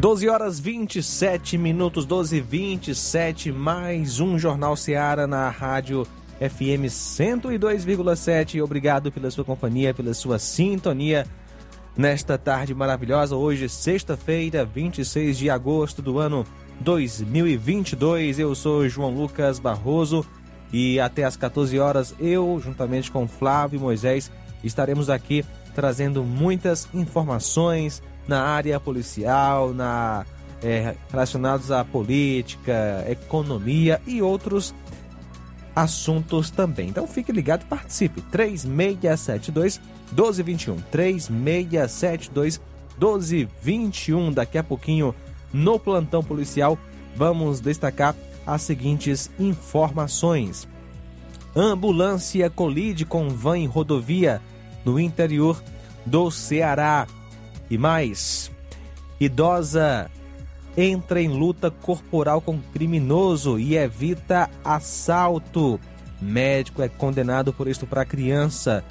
12 horas 27 minutos, 12 e 27, mais um Jornal Seara na rádio FM 102,7. Obrigado pela sua companhia, pela sua sintonia nesta tarde maravilhosa. Hoje, sexta-feira, 26 de agosto do ano 2022. Eu sou João Lucas Barroso e até às 14 horas eu, juntamente com Flávio e Moisés, estaremos aqui trazendo muitas informações na área policial, na é, relacionados à política, economia e outros assuntos também. Então fique ligado, participe. 3672 1221. 3672 1221. Daqui a pouquinho, no plantão policial, vamos destacar as seguintes informações. Ambulância colide com van em rodovia no interior do Ceará. E mais, idosa entra em luta corporal com criminoso e evita assalto. Médico é condenado por estuprar criança.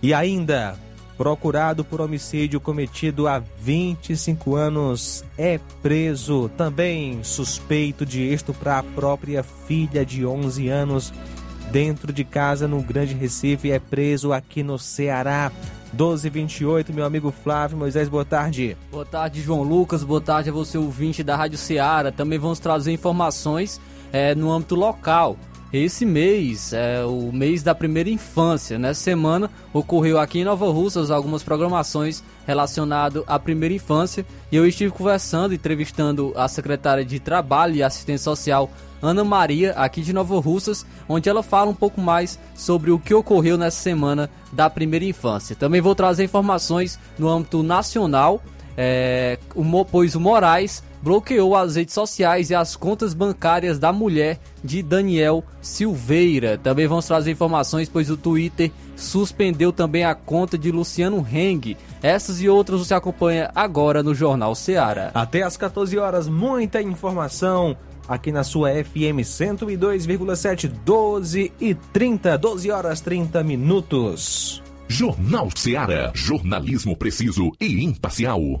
E ainda, procurado por homicídio cometido há 25 anos, é preso. Também suspeito de estuprar a própria filha de 11 anos dentro de casa no Grande Recife, é preso aqui no Ceará. 1228, meu amigo Flávio Moisés, boa tarde. Boa tarde, João Lucas, boa tarde a você, ouvinte da Rádio Ceará. Também vamos trazer informações é, no âmbito local. Esse mês é o mês da primeira infância. Nessa semana ocorreu aqui em Nova Russas algumas programações relacionadas à primeira infância e eu estive conversando, entrevistando a secretária de Trabalho e Assistência Social Ana Maria, aqui de Nova Russas, onde ela fala um pouco mais sobre o que ocorreu nessa semana da primeira infância. Também vou trazer informações no âmbito nacional, é, pois o Moraes bloqueou as redes sociais e as contas bancárias da mulher de Daniel Silveira. Também vamos trazer informações, pois o Twitter suspendeu também a conta de Luciano Heng. Essas e outras você acompanha agora no Jornal Seara. Até às 14 horas, muita informação aqui na sua FM 102,7, 12 e 30, 12 horas 30 minutos. Jornal Seara, jornalismo preciso e imparcial.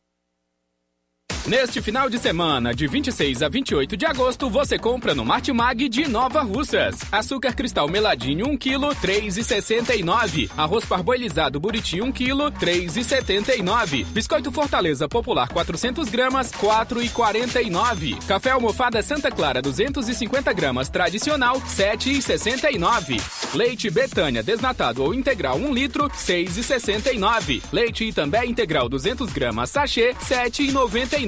Neste final de semana, de 26 a 28 de agosto, você compra no Martimag de Nova Russas. Açúcar cristal meladinho 1 kg, 3,69. Arroz parboilizado buriti 1 kg, 3,79. Biscoito Fortaleza Popular 400 gramas, 4,49. Café almofada Santa Clara 250 gramas tradicional, 7,69. Leite Betânia desnatado ou integral 1 litro, 6,69. Leite Itambé integral 200 gramas sachê, 7,99.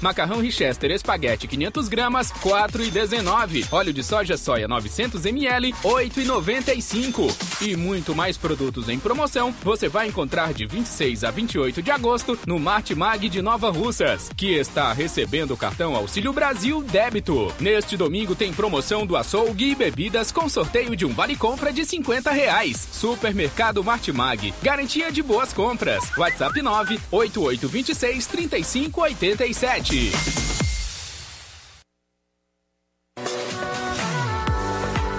Macarrão Richester Espaguete 500 gramas, 4,19. Óleo de soja soia 900 ml, 8,95. E muito mais produtos em promoção você vai encontrar de 26 a 28 de agosto no Martimag de Nova Russas, que está recebendo o cartão Auxílio Brasil Débito. Neste domingo tem promoção do açougue e bebidas com sorteio de um vale compra de 50 reais. Supermercado Martimag, garantia de boas compras. WhatsApp 9 8826 3580 37.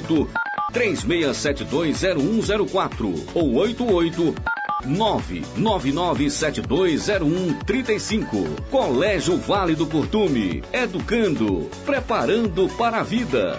88 36720104 ou 88 999720135. Colégio Vale do Curtume. Educando, preparando para a vida.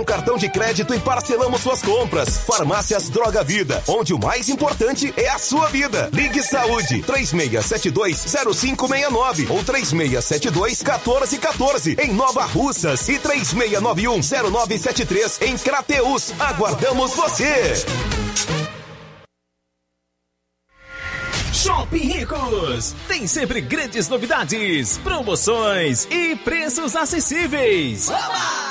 cartão de crédito e parcelamos suas compras. Farmácias Droga Vida, onde o mais importante é a sua vida. Ligue Saúde 36720569 ou 36721414 em Nova Russas e 36910973 em Crateus. Aguardamos você. Shopping Ricos tem sempre grandes novidades, promoções e preços acessíveis. Oba!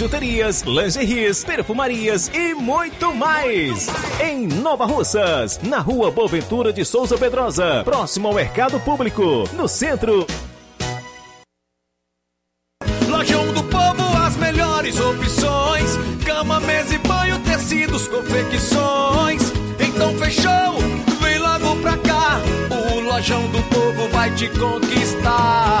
bijuterias, lingeries, perfumarias e muito mais. Em Nova Russas, na rua Boaventura de Souza Pedrosa, próximo ao Mercado Público, no centro. Lojão do Povo, as melhores opções: cama, mesa e banho, tecidos, confecções. Então fechou, vem logo pra cá. O Lojão do Povo vai te conquistar.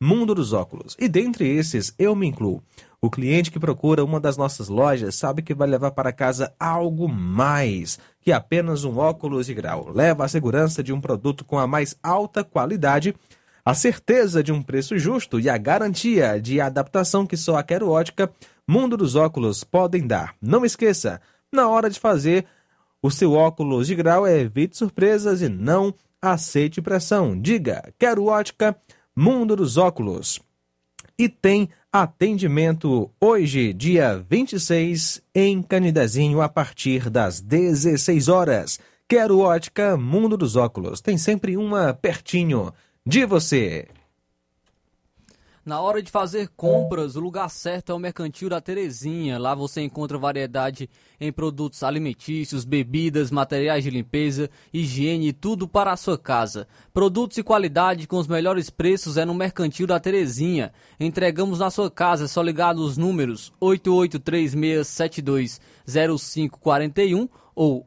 Mundo dos Óculos. E dentre esses, eu me incluo. O cliente que procura uma das nossas lojas sabe que vai levar para casa algo mais que apenas um óculos de grau. Leva a segurança de um produto com a mais alta qualidade, A certeza de um preço justo e a garantia de adaptação que só a Quero Ótica Mundo dos Óculos podem dar. Não esqueça, na hora de fazer o seu óculos de grau, evite surpresas e não aceite pressão. Diga, Quero Ótica Mundo dos Óculos. E tem atendimento hoje, dia 26, em Canidezinho, a partir das 16 horas. Quero Ótica Mundo dos Óculos. Tem sempre uma pertinho de você. Na hora de fazer compras, o lugar certo é o Mercantil da Terezinha. Lá você encontra variedade em produtos alimentícios, bebidas, materiais de limpeza, higiene e tudo para a sua casa. Produtos e qualidade com os melhores preços é no Mercantil da Terezinha. Entregamos na sua casa, é só ligar nos números 8836720541 ou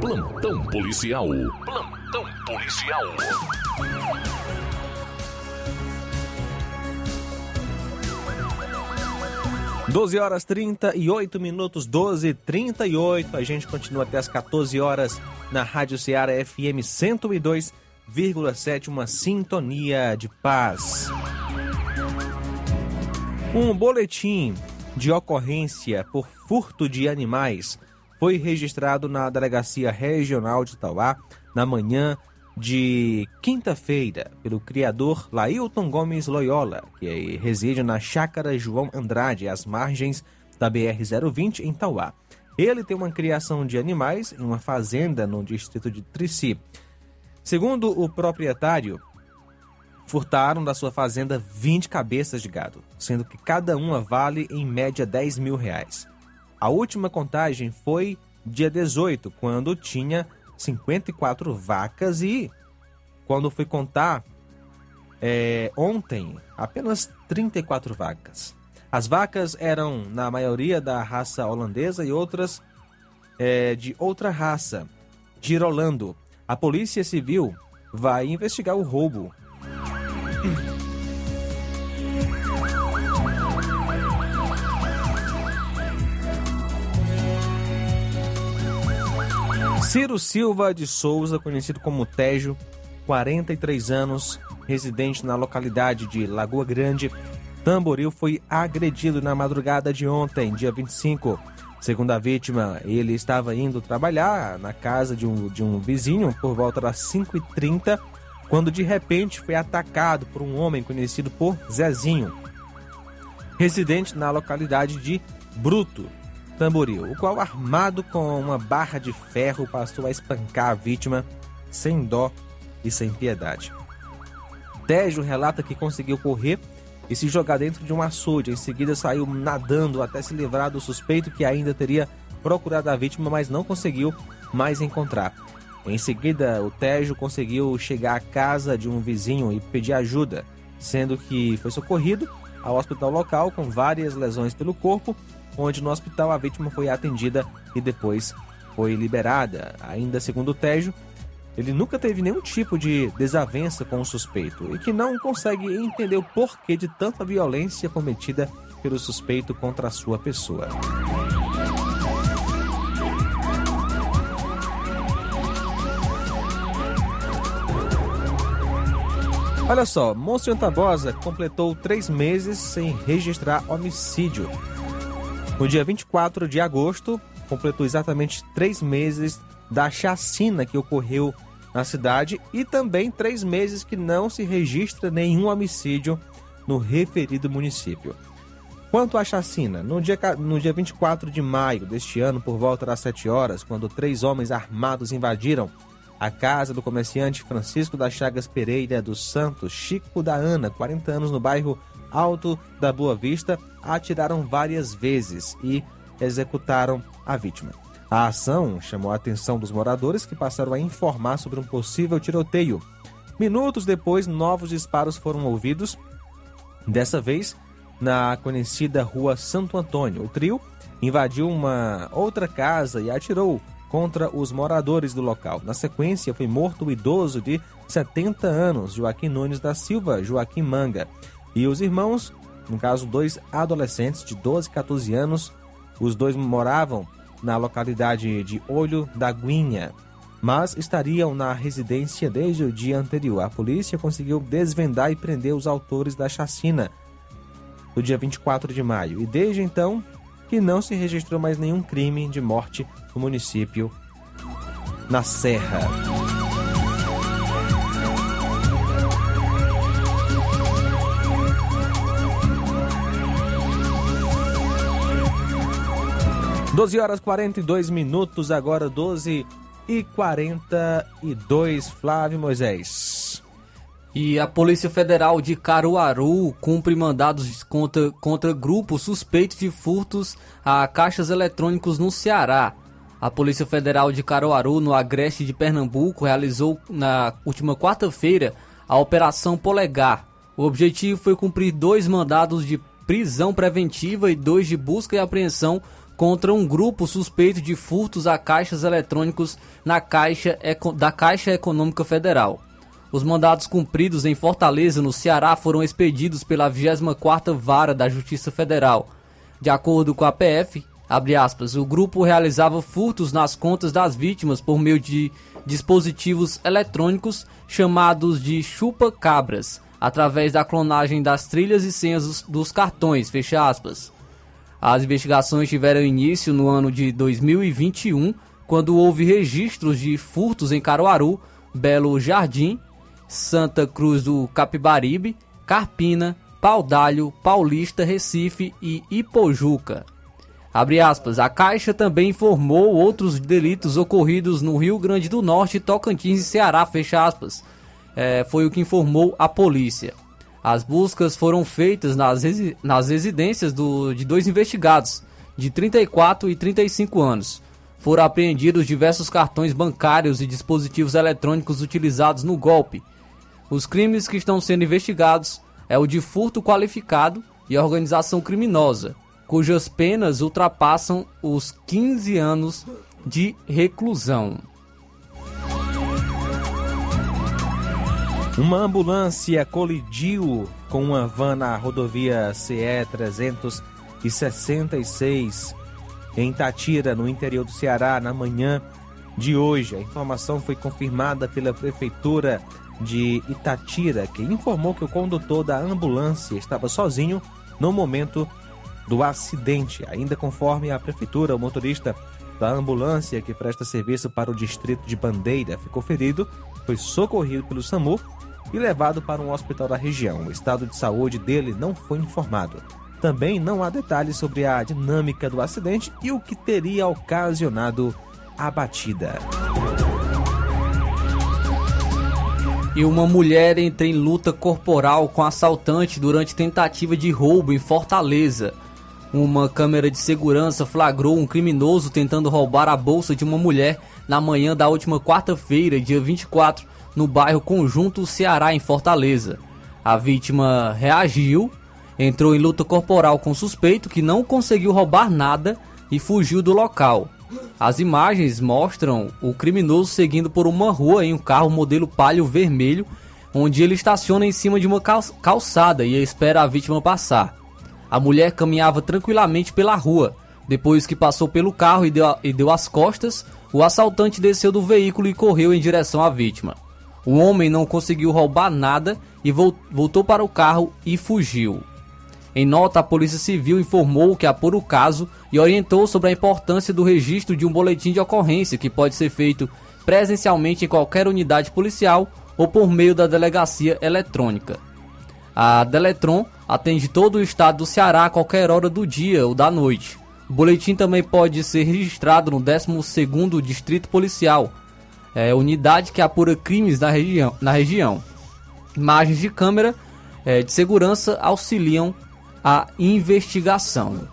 Plantão policial. Plantão policial. Doze horas 38 minutos, 12 38 A gente continua até as 14 horas na Rádio Ceará FM 102,7. Uma sintonia de paz. Um boletim de ocorrência por furto de animais foi registrado na Delegacia Regional de Tauá na manhã de quinta-feira pelo criador Lailton Gomes Loyola, que reside na Chácara João Andrade, às margens da BR-020 em Tauá. Ele tem uma criação de animais em uma fazenda no distrito de Trici. Segundo o proprietário, furtaram da sua fazenda 20 cabeças de gado, sendo que cada uma vale em média 10 mil reais. A última contagem foi dia 18, quando tinha 54 vacas e quando fui contar é, ontem, apenas 34 vacas. As vacas eram, na maioria, da raça holandesa e outras é, de outra raça, girolando. A Polícia Civil vai investigar o roubo. Ciro Silva de Souza, conhecido como Tejo, 43 anos, residente na localidade de Lagoa Grande, Tamboril, foi agredido na madrugada de ontem, dia 25. Segundo a vítima, ele estava indo trabalhar na casa de um, de um vizinho por volta das 5h30, quando de repente foi atacado por um homem conhecido por Zezinho, residente na localidade de Bruto, Tamboril, o qual, armado com uma barra de ferro, passou a espancar a vítima sem dó e sem piedade. Tejo relata que conseguiu correr e se jogar dentro de um açude. Em seguida, saiu nadando até se livrar do suspeito que ainda teria procurado a vítima, mas não conseguiu mais encontrar. Em seguida, o Tejo conseguiu chegar à casa de um vizinho e pedir ajuda, sendo que foi socorrido ao hospital local com várias lesões pelo corpo onde no hospital a vítima foi atendida e depois foi liberada. Ainda segundo o Tejo, ele nunca teve nenhum tipo de desavença com o suspeito e que não consegue entender o porquê de tanta violência cometida pelo suspeito contra a sua pessoa. Olha só, Monsenhor Tabosa completou três meses sem registrar homicídio. No dia 24 de agosto, completou exatamente três meses da chacina que ocorreu na cidade e também três meses que não se registra nenhum homicídio no referido município. Quanto à chacina, no dia, no dia 24 de maio deste ano, por volta das 7 horas, quando três homens armados invadiram a casa do comerciante Francisco das Chagas Pereira dos Santos, Chico da Ana, 40 anos, no bairro Alto da Boa Vista atiraram várias vezes e executaram a vítima. A ação chamou a atenção dos moradores que passaram a informar sobre um possível tiroteio. Minutos depois, novos disparos foram ouvidos Dessa vez, na conhecida Rua Santo Antônio. O trio invadiu uma outra casa e atirou contra os moradores do local. Na sequência, foi morto o idoso de 70 anos, Joaquim Nunes da Silva, Joaquim Manga, e os irmãos, no caso, dois adolescentes de 12 e 14 anos. Os dois moravam na localidade de Olho da Guinha, mas estariam na residência desde o dia anterior. A polícia conseguiu desvendar e prender os autores da chacina do dia 24 de maio, e desde então que não se registrou mais nenhum crime de morte no município na Serra. Doze horas 42 minutos, agora 12 e 42, Flávio Moisés. E a Polícia Federal de Caruaru cumpre mandados contra, contra grupos suspeitos de furtos a caixas eletrônicos no Ceará. A Polícia Federal de Caruaru, no Agreste de Pernambuco, realizou na última quarta-feira a Operação Polegar. O objetivo foi cumprir dois mandados de prisão preventiva e dois de busca e apreensão contra um grupo suspeito de furtos a caixas eletrônicos na caixa da Caixa Econômica Federal. Os mandados cumpridos em Fortaleza, no Ceará, foram expedidos pela 24ª Vara da Justiça Federal. De acordo com a PF, aspas, o grupo realizava furtos nas contas das vítimas por meio de dispositivos eletrônicos chamados de chupa-cabras, através da clonagem das trilhas e senhas dos cartões, fecha aspas. As investigações tiveram início no ano de 2021, quando houve registros de furtos em Caruaru, Belo Jardim, Santa Cruz do Capibaribe, Carpina, Paudalho, Paulista, Recife e Ipojuca. Aspas, a Caixa também informou outros delitos ocorridos no Rio Grande do Norte, Tocantins e Ceará, fecha aspas. É, foi o que informou a polícia. As buscas foram feitas nas, resi nas residências do, de dois investigados, de 34 e 35 anos. Foram apreendidos diversos cartões bancários e dispositivos eletrônicos utilizados no golpe. Os crimes que estão sendo investigados é o de furto qualificado e organização criminosa, cujas penas ultrapassam os 15 anos de reclusão. Uma ambulância colidiu com uma van na rodovia CE 366 em Tatira, no interior do Ceará, na manhã de hoje. A informação foi confirmada pela prefeitura de Itatira, que informou que o condutor da ambulância estava sozinho no momento do acidente. Ainda conforme a prefeitura, o motorista da ambulância que presta serviço para o distrito de Bandeira ficou ferido, foi socorrido pelo SAMU e levado para um hospital da região. O estado de saúde dele não foi informado. Também não há detalhes sobre a dinâmica do acidente e o que teria ocasionado a batida. E uma mulher entra em luta corporal com assaltante durante tentativa de roubo em Fortaleza. Uma câmera de segurança flagrou um criminoso tentando roubar a bolsa de uma mulher na manhã da última quarta-feira, dia 24, no bairro Conjunto Ceará, em Fortaleza. A vítima reagiu, entrou em luta corporal com o suspeito que não conseguiu roubar nada e fugiu do local. As imagens mostram o criminoso seguindo por uma rua em um carro modelo palio vermelho, onde ele estaciona em cima de uma calçada e espera a vítima passar. A mulher caminhava tranquilamente pela rua. Depois que passou pelo carro e deu, e deu as costas, o assaltante desceu do veículo e correu em direção à vítima. O homem não conseguiu roubar nada e voltou para o carro e fugiu. Em nota, a Polícia Civil informou que apura o caso e orientou sobre a importância do registro de um boletim de ocorrência que pode ser feito presencialmente em qualquer unidade policial ou por meio da delegacia eletrônica. A Deletron atende todo o estado do Ceará a qualquer hora do dia ou da noite. O boletim também pode ser registrado no 12º Distrito Policial, é, unidade que apura crimes na região. Na região. Imagens de câmera é, de segurança auxiliam a investigação.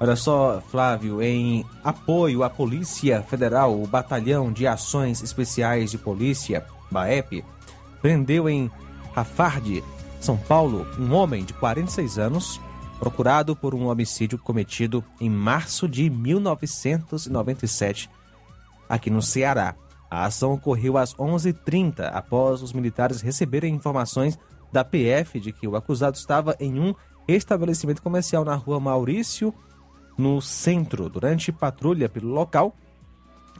Olha só, Flávio, em apoio à Polícia Federal, o Batalhão de Ações Especiais de Polícia, BAEP, prendeu em Rafard São Paulo, um homem de 46 anos, procurado por um homicídio cometido em março de 1997, aqui no Ceará. A ação ocorreu às 11h30, após os militares receberem informações da PF de que o acusado estava em um estabelecimento comercial na rua Maurício, no centro. Durante patrulha pelo local,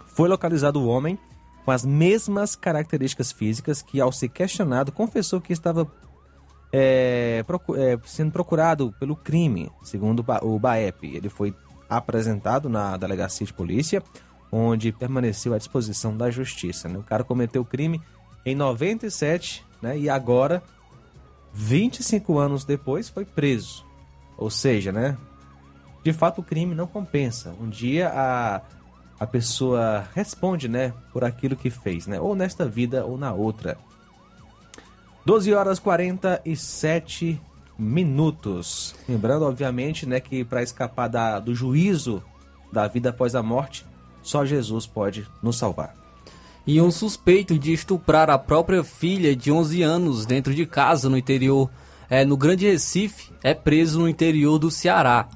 foi localizado o homem com as mesmas características físicas que, ao ser questionado, confessou que estava é, é, sendo procurado pelo crime, segundo o BAEP. Ele foi apresentado na delegacia de polícia, onde permaneceu à disposição da justiça. Né? O cara cometeu o crime em 97 né? e agora, 25 anos depois, foi preso. Ou seja, né? de fato o crime não compensa. Um dia a, a pessoa responde né? por aquilo que fez, né? ou nesta vida ou na outra. 12 horas 47 minutos. Lembrando, obviamente, né, que para escapar da, do juízo da vida após a morte, só Jesus pode nos salvar. E um suspeito de estuprar a própria filha de 11 anos dentro de casa no interior, é, no Grande Recife, é preso no interior do Ceará.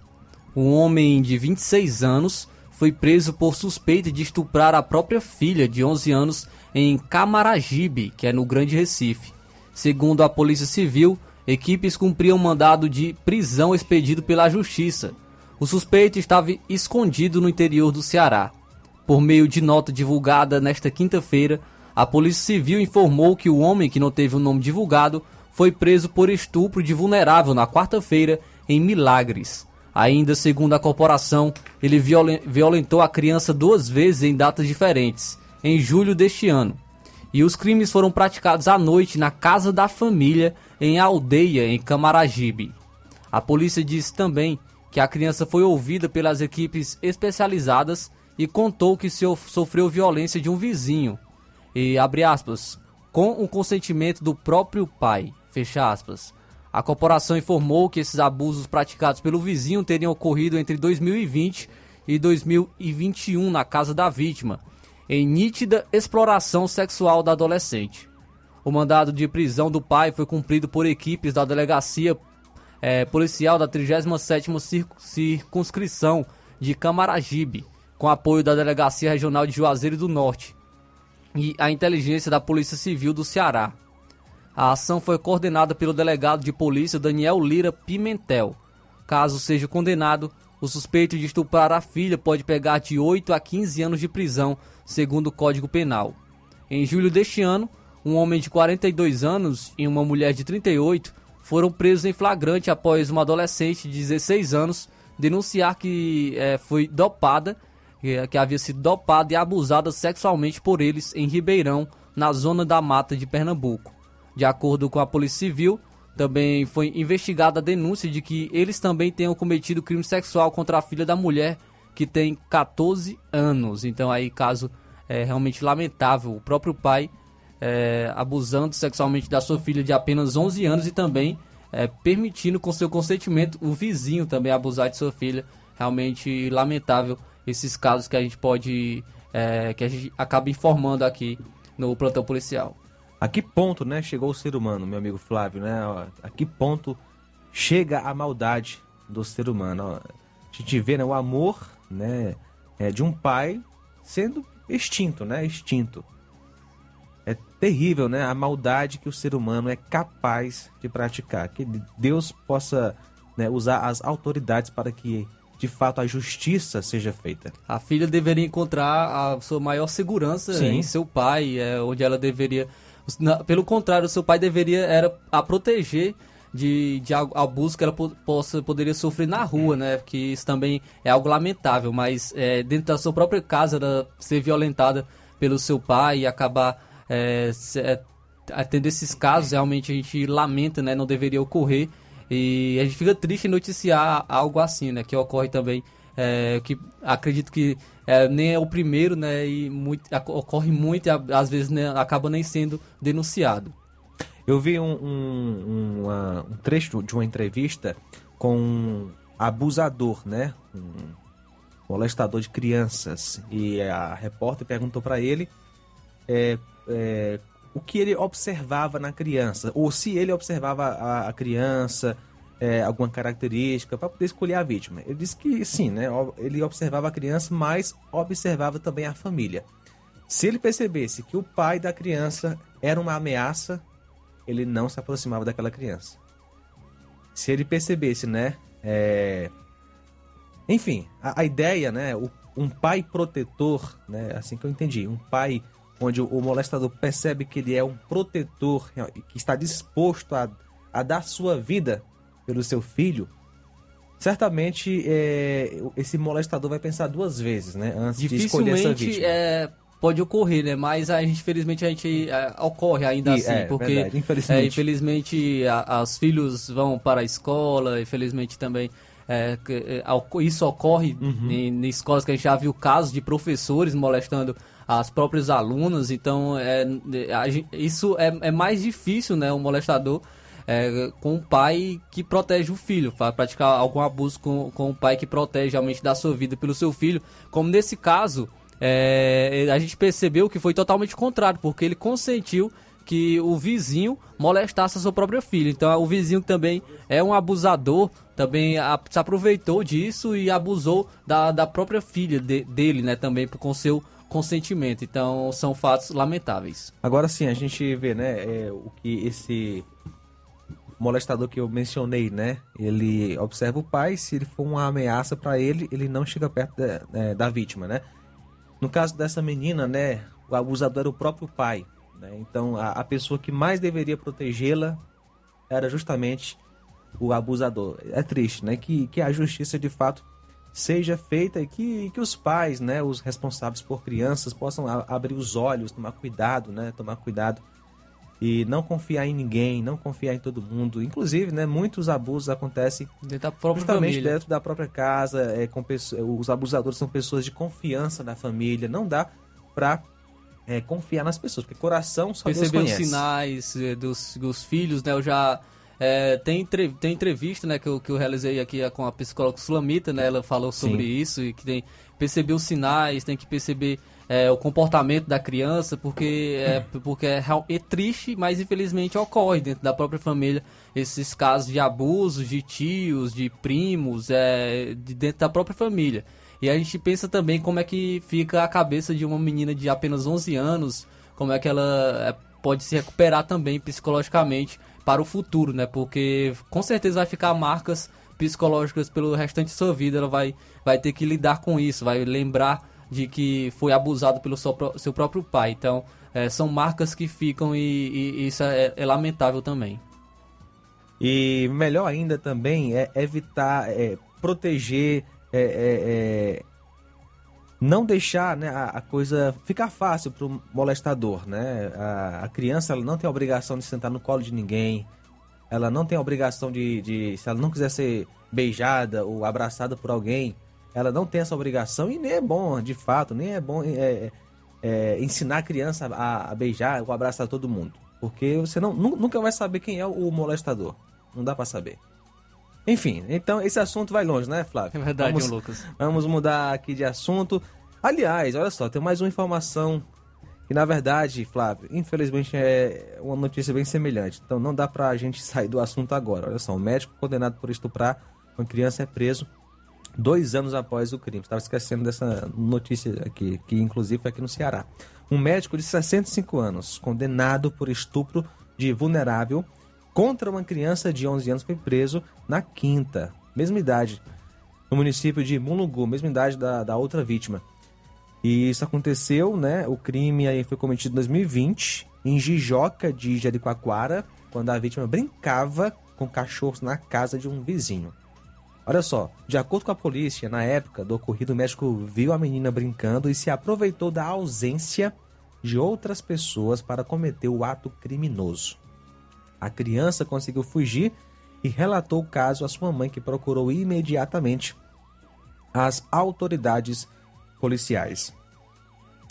Um homem de 26 anos foi preso por suspeita de estuprar a própria filha de 11 anos em Camaragibe, que é no Grande Recife. Segundo a Polícia Civil, equipes cumpriam mandado de prisão expedido pela Justiça. O suspeito estava escondido no interior do Ceará. Por meio de nota divulgada nesta quinta-feira, a Polícia Civil informou que o homem que não teve o nome divulgado foi preso por estupro de vulnerável na quarta-feira em Milagres. Ainda segundo a corporação, ele violentou a criança duas vezes em datas diferentes, em julho deste ano e os crimes foram praticados à noite na casa da família em aldeia em Camaragibe. A polícia disse também que a criança foi ouvida pelas equipes especializadas e contou que sofreu violência de um vizinho e abre aspas com o consentimento do próprio pai fecha aspas. A corporação informou que esses abusos praticados pelo vizinho teriam ocorrido entre 2020 e 2021 na casa da vítima em nítida exploração sexual da adolescente. O mandado de prisão do pai foi cumprido por equipes da delegacia é, policial da 37ª circunscrição de Camaragibe, com apoio da Delegacia Regional de Juazeiro do Norte e a inteligência da Polícia Civil do Ceará. A ação foi coordenada pelo delegado de polícia Daniel Lira Pimentel. Caso seja condenado, o suspeito de estuprar a filha pode pegar de 8 a 15 anos de prisão segundo o Código Penal. Em julho deste ano, um homem de 42 anos e uma mulher de 38 foram presos em flagrante após uma adolescente de 16 anos denunciar que é, foi dopada, que, havia sido dopada e abusada sexualmente por eles em Ribeirão, na zona da mata de Pernambuco. De acordo com a Polícia Civil, também foi investigada a denúncia de que eles também tenham cometido crime sexual contra a filha da mulher que tem 14 anos. Então aí caso é realmente lamentável, o próprio pai é, abusando sexualmente da sua filha de apenas 11 anos e também é, permitindo com seu consentimento o vizinho também abusar de sua filha. Realmente lamentável esses casos que a gente pode é, que a gente acaba informando aqui no plantão policial. A que ponto, né, chegou o ser humano, meu amigo Flávio, né? A que ponto chega a maldade do ser humano? A gente vê né, o amor né, é, de um pai sendo extinto, né? Extinto. É terrível, né? A maldade que o ser humano é capaz de praticar. Que Deus possa né, usar as autoridades para que de fato a justiça seja feita. A filha deveria encontrar a sua maior segurança Sim. em seu pai, é, onde ela deveria. Pelo contrário, seu pai deveria era a proteger de, de abuso que ela possa, poderia sofrer na rua, né? Que isso também é algo lamentável, mas é, dentro da sua própria casa, ela ser violentada pelo seu pai e acabar é, é, tendo esses casos, realmente a gente lamenta, né? Não deveria ocorrer. E a gente fica triste em noticiar algo assim, né? Que ocorre também, é, que acredito que é, nem é o primeiro, né? E muito, ocorre muito e às vezes né, acaba nem sendo denunciado. Eu vi um, um, um trecho de uma entrevista com um abusador, né? Um molestador de crianças. E a repórter perguntou para ele é, é, o que ele observava na criança, ou se ele observava a, a criança, é, alguma característica, para poder escolher a vítima. Ele disse que sim, né? Ele observava a criança, mas observava também a família. Se ele percebesse que o pai da criança era uma ameaça, ele não se aproximava daquela criança. Se ele percebesse, né? É... Enfim, a, a ideia, né? O, um pai protetor, né? Assim que eu entendi, um pai onde o molestador percebe que ele é um protetor, que está disposto a, a dar sua vida pelo seu filho, certamente é, esse molestador vai pensar duas vezes, né? Antes de escolher essa vítima. É, pode ocorrer, né? Mas a gente, infelizmente, a gente é, ocorre ainda E- assim, é, porque verdade, infelizmente. é, infelizmente a- as filhos vão para a escola, infelizmente também é, é, isso ocorre Uhum. em, em escolas que a gente já viu casos de professores molestando as próprias alunas, então é, a gen- isso é, é mais difícil, né? O molestador é, com o pai que protege o filho, praticar algum abuso com, com o pai que protege realmente da sua vida pelo seu filho, como nesse caso é, a gente percebeu que foi totalmente contrário, porque ele consentiu que o vizinho molestasse a sua própria filha. Então o vizinho também é um abusador, também a- se aproveitou disso e abusou da, da própria filha de- dele, né, também com seu consentimento. Então são fatos lamentáveis. Agora sim, a gente vê, né, é, o que esse molestador que eu mencionei, né, ele observa o pai, se ele for uma ameaça para ele, ele não chega perto da, é, da vítima, né? No caso dessa menina, né, o abusador era o próprio pai, né? Então a, a pessoa que mais deveria protegê-la era justamente o abusador. É triste, né, que, que a justiça de fato seja feita e que, que os pais, né, os responsáveis por crianças possam a- abrir os olhos, tomar cuidado, né, tomar cuidado e não confiar em ninguém, não confiar em todo mundo. Inclusive, né, muitos abusos acontecem Dentro da própria justamente família. dentro da própria casa, é, com pesso- os abusadores são pessoas de confiança da família, não dá pra é, confiar nas pessoas, porque coração só Deus perceber os conhece. sinais eh, dos, dos filhos, né? Eu já eh, tem, entre- tem entrevista, né, que eu, que eu realizei aqui eh, com a psicóloga Sulamita, né? Ela falou sobre Sim. isso e que tem perceber os sinais, tem que perceber eh, o comportamento da criança, porque é, porque é, é triste, mas infelizmente ocorre dentro da própria família esses casos de abusos de tios, de primos, é, de dentro da própria família. E a gente pensa também como é que fica a cabeça de uma menina de apenas 11 anos, como é que ela é, pode se recuperar também psicologicamente para o futuro, né? Porque com certeza vai ficar marcas psicológicas pelo restante de sua vida, ela vai, vai ter que lidar com isso, vai lembrar de que foi abusado pelo seu, seu próprio pai. Então, é, são marcas que ficam e, e isso é, é lamentável também. E melhor ainda também é evitar, é, proteger, é, é, é, não deixar né, a, a coisa ficar fácil para o molestador. Né? A, a criança ela não tem a obrigação de sentar no colo de ninguém, ela não tem a obrigação de, de, se ela não quiser ser beijada ou abraçada por alguém, ela não tem essa obrigação e nem é bom, de fato, nem é bom é, é, ensinar a criança a, a beijar ou abraçar todo mundo. Porque você não, nu- nunca vai saber quem é o molestador. Não dá pra saber. Enfim, então esse assunto vai longe, né, Flávio? É verdade, vamos, Lucas. Vamos mudar aqui de assunto. Aliás, olha só, tem mais uma informação que, na verdade, Flávio, infelizmente é uma notícia bem semelhante. Então não dá pra gente sair do assunto agora. Olha só, um médico condenado por estuprar uma criança é preso dois anos após o crime. Estava esquecendo dessa notícia aqui, que inclusive foi aqui no Ceará. Um médico de 65 anos, condenado por estupro de vulnerável contra uma criança de 11 anos, foi preso na quinta, mesma idade, no município de Mulungu, mesma idade da, da outra vítima. E isso aconteceu, né? O crime aí foi cometido em 2020, em Jijoca de Jericoacoara, quando a vítima brincava com cachorros na casa de um vizinho. Olha só, de acordo com a polícia, na época do ocorrido, o médico viu a menina brincando e se aproveitou da ausência de outras pessoas para cometer o ato criminoso. A criança conseguiu fugir e relatou o caso à sua mãe, que procurou imediatamente as autoridades policiais.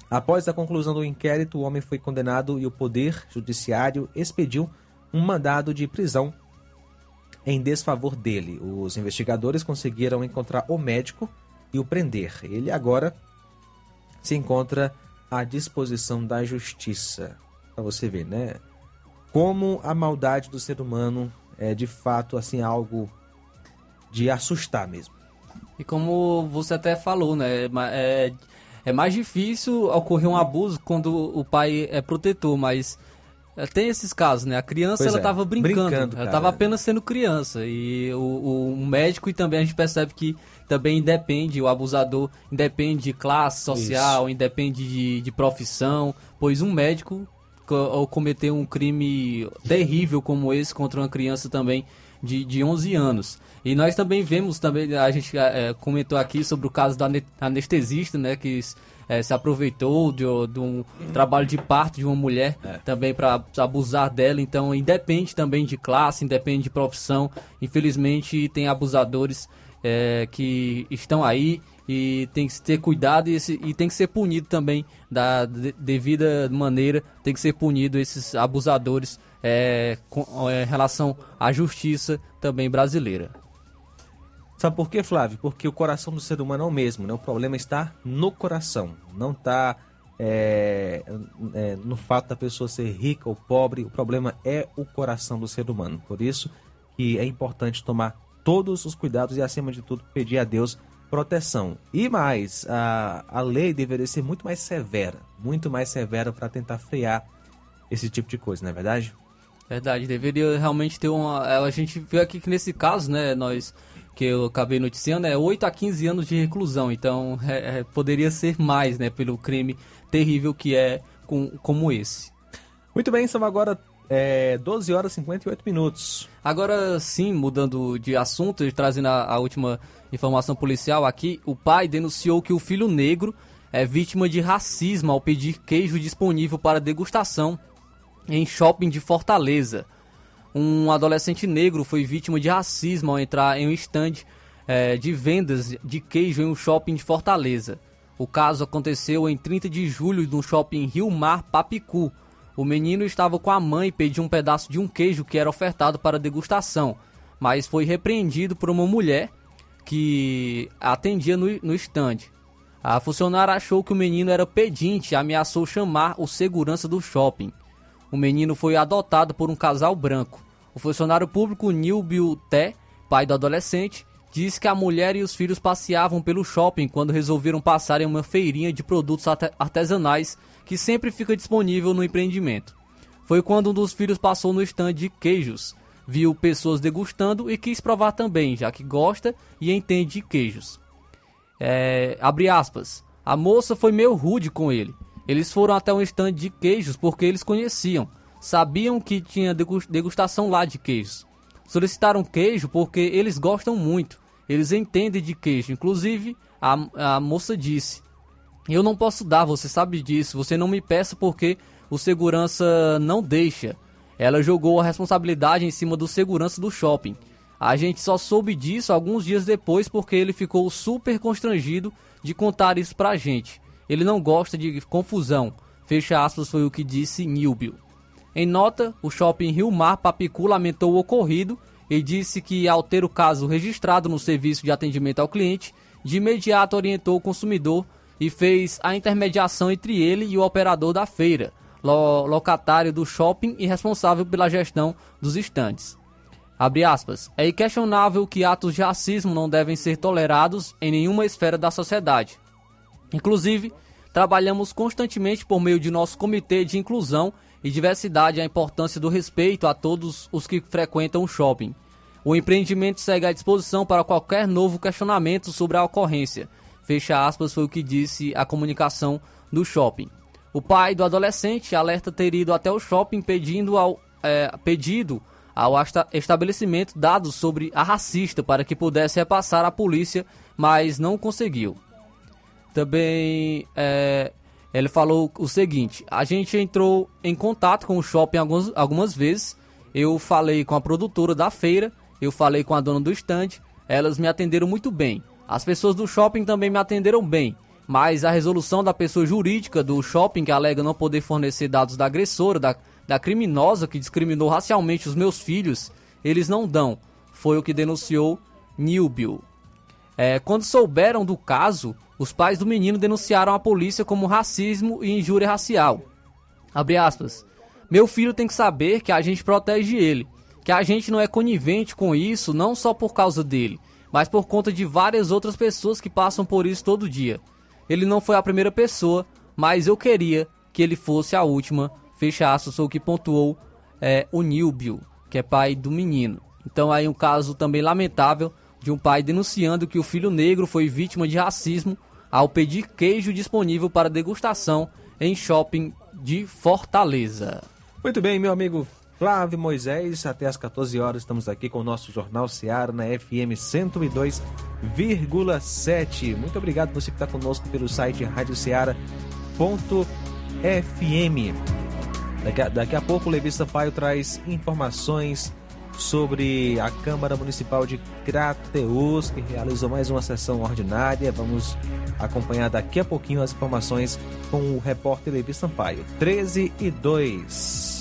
Após a conclusão do inquérito, o homem foi condenado e o Poder Judiciário expediu um mandado de prisão em desfavor dele. Os investigadores conseguiram encontrar o médico e o prender. Ele agora se encontra à disposição da justiça. para você ver, né? Como a maldade do ser humano é de fato assim algo de assustar mesmo. E como você até falou, né? É, é mais difícil ocorrer um abuso quando o pai é protetor, mas é, tem esses casos, né? A criança Pois ela é, estava brincando, brincando, ela estava apenas sendo criança e o, o, médico e também a gente percebe que também independe, o abusador independe de classe social, independe de, de profissão, pois um médico co- ao cometer um crime terrível como esse contra uma criança também de, de 11 anos. E nós também vemos, também a gente eh, comentou aqui sobre o caso da ane- anestesista, né, que eh, se aproveitou de, de um trabalho de parto de uma mulher também para abusar dela. Então, independe também de classe, independe de profissão. Infelizmente, tem abusadores eh, que estão aí e tem que ter cuidado e, esse- e tem que ser punido também da de- devida maneira. Tem que ser punido esses abusadores eh, com eh, relação à justiça também brasileira. Sabe por quê, Flávio? Porque o coração do ser humano é o mesmo, né? O problema está no coração, não está é, é, no fato da pessoa ser rica ou pobre. O problema é o coração do ser humano. Por isso que é importante tomar todos os cuidados e, acima de tudo, pedir a Deus proteção. E mais, a, a lei deveria ser muito mais severa, muito mais severa para tentar frear esse tipo de coisa, não é verdade? Verdade, deveria realmente ter uma. A gente viu aqui que nesse caso, né, nós que eu acabei noticiando, é 8 a 15 anos de reclusão. Então é, é, poderia ser mais, né, pelo crime terrível que é com, como esse. Muito bem, são agora é, 12 horas e 58 minutos. Agora sim, mudando de assunto e trazendo a, a última informação policial aqui, o pai denunciou que o filho negro é vítima de racismo ao pedir queijo disponível para degustação em shopping de Fortaleza. Um adolescente negro foi vítima de racismo ao entrar em um estande eh, de vendas de queijo em um shopping de Fortaleza. O caso aconteceu em 30 de julho no shopping Rio Mar Papicu. O menino estava com a mãe e pediu um pedaço de um queijo que era ofertado para degustação, mas foi repreendido por uma mulher que atendia no, no estande. A funcionária achou que o menino era pedinte e ameaçou chamar o segurança do shopping. O menino foi adotado por um casal branco. O funcionário público Nilbio Té, pai do adolescente, disse que a mulher e os filhos passeavam pelo shopping quando resolveram passar em uma feirinha de produtos arte- artesanais que sempre fica disponível no empreendimento. Foi quando um dos filhos passou no stand de queijos, viu pessoas degustando e quis provar também, já que gosta e entende de queijos. É, abre aspas. A moça foi meio rude com ele. Eles foram até um stand de queijos porque eles conheciam. Sabiam que tinha degus- degustação lá de queijos. Solicitaram queijo porque eles gostam muito. Eles entendem de queijo. Inclusive, a, a moça disse: Eu não posso dar, você sabe disso. Você não me peça porque o segurança não deixa. Ela jogou a responsabilidade em cima do segurança do shopping. A gente só soube disso alguns dias depois porque ele ficou super constrangido de contar isso pra gente. Ele não gosta de confusão. Fecha aspas foi o que disse Nilbio. Em nota, o shopping Rio Mar Papicu lamentou o ocorrido e disse que, ao ter o caso registrado no serviço de atendimento ao cliente, de imediato orientou o consumidor e fez a intermediação entre ele e o operador da feira, lo- locatário do shopping e responsável pela gestão dos estandes. Abre aspas. É inquestionável que atos de racismo não devem ser tolerados em nenhuma esfera da sociedade. Inclusive, trabalhamos constantemente por meio de nosso comitê de inclusão e diversidade a importância do respeito a todos os que frequentam o shopping. O empreendimento segue à disposição para qualquer novo questionamento sobre a ocorrência. Fecha aspas foi o que disse a comunicação do shopping. O pai do adolescente alerta ter ido até o shopping pedindo ao, é, pedido ao esta- estabelecimento dados sobre a racista para que pudesse repassar à polícia, mas não conseguiu. Também é, ele falou o seguinte: a gente entrou em contato com o shopping algumas, algumas vezes. Eu falei com a produtora da feira, eu falei com a dona do stand, elas me atenderam muito bem. As pessoas do shopping também me atenderam bem, mas a resolução da pessoa jurídica do shopping que alega não poder fornecer dados da agressora, da, da criminosa que discriminou racialmente os meus filhos, eles não dão. Foi o que denunciou Nilbio. É, quando souberam do caso, os pais do menino denunciaram a polícia como racismo e injúria racial. Abre aspas. Meu filho tem que saber que a gente protege ele, que a gente não é conivente com isso não só por causa dele, mas por conta de várias outras pessoas que passam por isso todo dia. Ele não foi a primeira pessoa, mas eu queria que ele fosse a última. Fecha aspas, o que pontuou é, o Nilbio, que é pai do menino. Então aí um caso também lamentável de um pai denunciando que o filho negro foi vítima de racismo ao pedir queijo disponível para degustação em shopping de Fortaleza. Muito bem, meu amigo Flávio Moisés, até às 14 horas estamos aqui com o nosso Jornal Seara na FM 102,7. Muito obrigado você que está conosco pelo site radioceara.fm. Daqui a, daqui a pouco o Levi Sampaio traz informações sobre a Câmara Municipal de Crateus, que realizou mais uma sessão ordinária. Vamos acompanhar daqui a pouquinho as informações com o repórter Levi Sampaio. 13 e 2.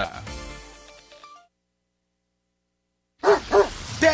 Florida.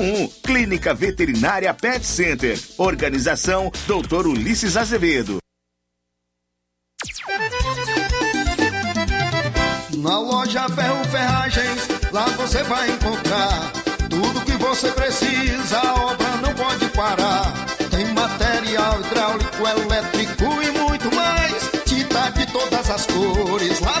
981658401. Clínica Veterinária Pet Center. Organização Dr. Ulisses Azevedo. Na loja Ferro Ferragens, lá você vai encontrar tudo que você precisa, a obra não pode parar. Tem material hidráulico, elétrico e muito mais. Tinta de todas as cores, lá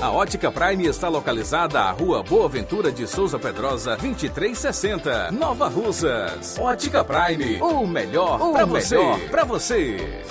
A Ótica Prime está localizada à Rua Boa Ventura de Souza Pedrosa, 2360, Nova Russas. Ótica Prime, o melhor para você. Pra você.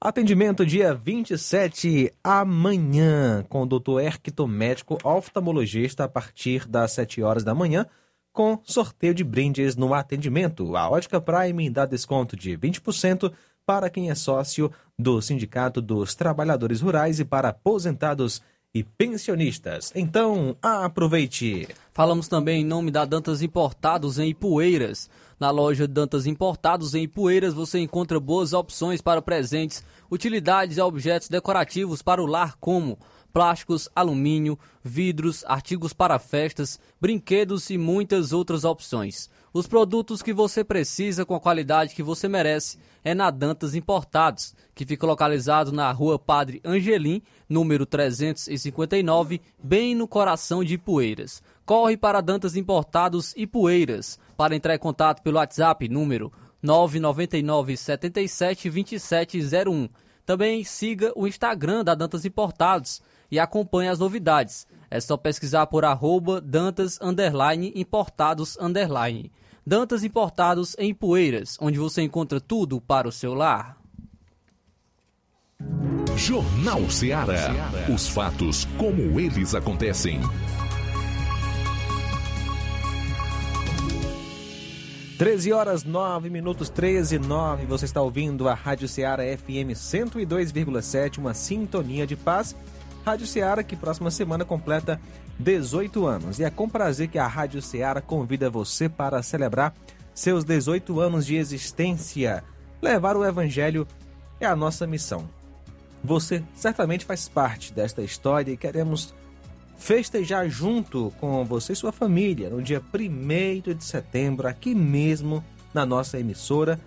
Atendimento dia 27 amanhã com o Dr. Erquito Médico oftalmologista a partir das 7 horas da manhã com sorteio de brindes no atendimento. A Ótica Prime dá desconto de 20% para quem é sócio do Sindicato dos Trabalhadores Rurais e para aposentados e pensionistas. Então, aproveite! Falamos também em nome da Dantas Importados em Ipueiras. Na loja Dantas Importados em Ipueiras você encontra boas opções para presentes, utilidades e objetos decorativos para o lar como plásticos, alumínio, vidros, artigos para festas, brinquedos e muitas outras opções. Os produtos que você precisa com a qualidade que você merece é na Dantas Importados, que fica localizado na rua Padre Angelim, número 359, bem no coração de Ipueiras. Corre para Dantas Importados e Poeiras. Para entrar em contato pelo WhatsApp, número 999 77 2701. Também siga o Instagram da Dantas Importados e acompanhe as novidades. É só pesquisar por arroba Dantas Importados. Dantas Importados em Poeiras, onde você encontra tudo para o seu lar. Jornal Ceará. Os fatos como eles acontecem. Treze horas nove minutos, treze nove. Você está ouvindo a Rádio Ceará FM 102,7, uma sintonia de paz. Rádio Ceará que próxima semana completa 18 anos. E é com prazer que a Rádio Ceará convida você para celebrar seus 18 anos de existência. Levar o Evangelho é a nossa missão. Você certamente faz parte desta história e queremos festejar junto com você e sua família no dia 1 de setembro, aqui mesmo na nossa emissora.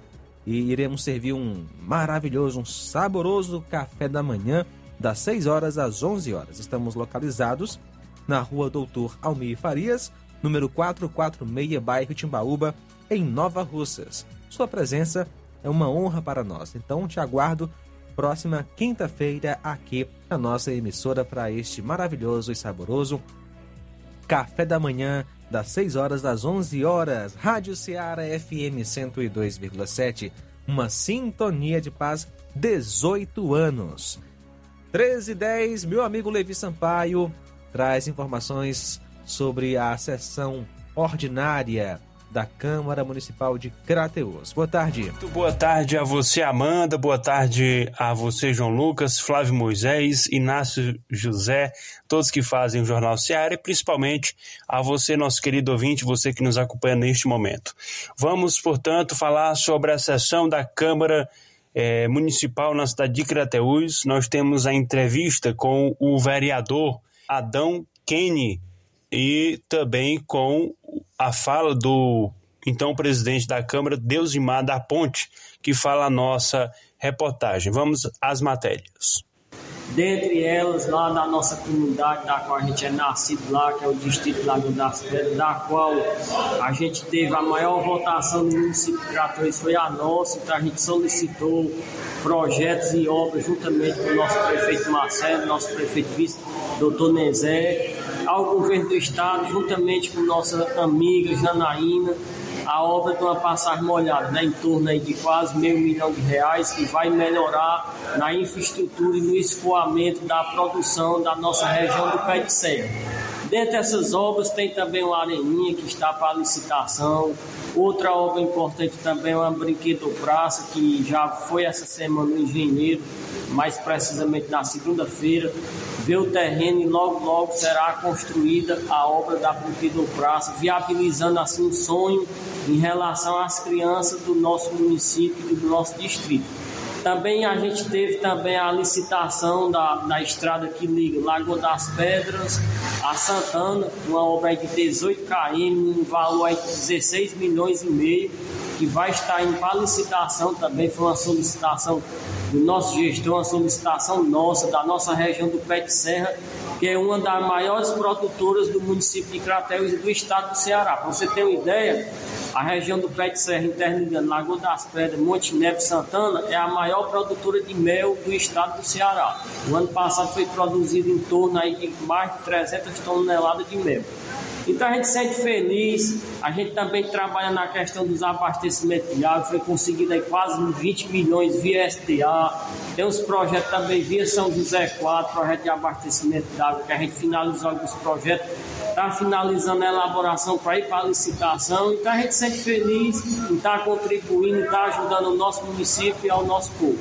E iremos servir um maravilhoso, um saboroso café da manhã, das 6 horas às 11 horas. Estamos localizados na rua Doutor Almir Farias, número 446, bairro Timbaúba, em Nova Russas. Sua presença é uma honra para nós, então te aguardo próxima quinta-feira aqui na nossa emissora para este maravilhoso e saboroso café da manhã das 6 horas às 11 horas. Rádio Ceará FM 102,7, uma sintonia de paz, 18 anos. 13 e 10, meu amigo Levi Sampaio traz informações sobre a sessão ordinária da Câmara Municipal de Crateus. Boa tarde. Muito boa tarde a você, Amanda. Boa tarde a você, João Lucas, Flávio Moisés, Inácio José, todos que fazem o Jornal Seara e principalmente a você, nosso querido ouvinte, você que nos acompanha neste momento. Vamos, portanto, falar sobre a sessão da Câmara é, Municipal na cidade de Crateus. Nós temos a entrevista com o vereador Adão Kenny e também com a fala do então presidente da Câmara, Deusimar da Ponte, que fala a nossa reportagem. Vamos às matérias. Dentre elas lá na nossa comunidade, da qual a gente é nascido lá, que é o Distrito Lago das Pedras, da qual a gente teve a maior votação no município de Crateus, foi a nossa, então a gente solicitou projetos e obras juntamente com o nosso prefeito Marcelo, nosso prefeito vice, doutor Nezé, ao governo do estado, juntamente com nossa amiga Janaína, a obra de uma passagem molhada, né, em torno aí de quase meio milhão de reais, que vai melhorar na infraestrutura e no escoamento da produção da nossa região do Pé de Serra. Dentre essas obras tem também uma areninha que está para licitação. Outra obra importante também é uma brinquedo praça que já foi essa semana no engenheiro, mais precisamente na segunda-feira, vê o terreno e logo logo será construída a obra da brinquedo praça, viabilizando assim um sonho em relação às crianças do nosso município e do nosso distrito. Também a gente teve também a licitação da, da estrada que liga Lagoa das Pedras a Santana, uma obra de 18 km, um valor de 16 milhões e meio, que vai estar em para licitação também, foi uma solicitação do nosso gestor, uma solicitação nossa, da nossa região do Pé de Serra, que é uma das maiores produtoras do município de Crateus e do estado do Ceará. Para você ter uma ideia, a região do Pé de Serra, interligando Lagoa das Pedras, Monte Neve Santana, é a maior produtora de mel do estado do Ceará. O ano passado foi produzido em torno aí de mais de 300 toneladas de mel. Então a gente se sente feliz, a gente também trabalha na questão dos abastecimentos de água, foi conseguido aí quase 20 milhões via STA, tem uns projetos também via São José 4, projeto de abastecimento de água, que a gente finalizou alguns projetos, está finalizando a elaboração para ir para a licitação, então a gente se sente feliz em estar contribuindo, estar ajudando o nosso município e ao nosso povo.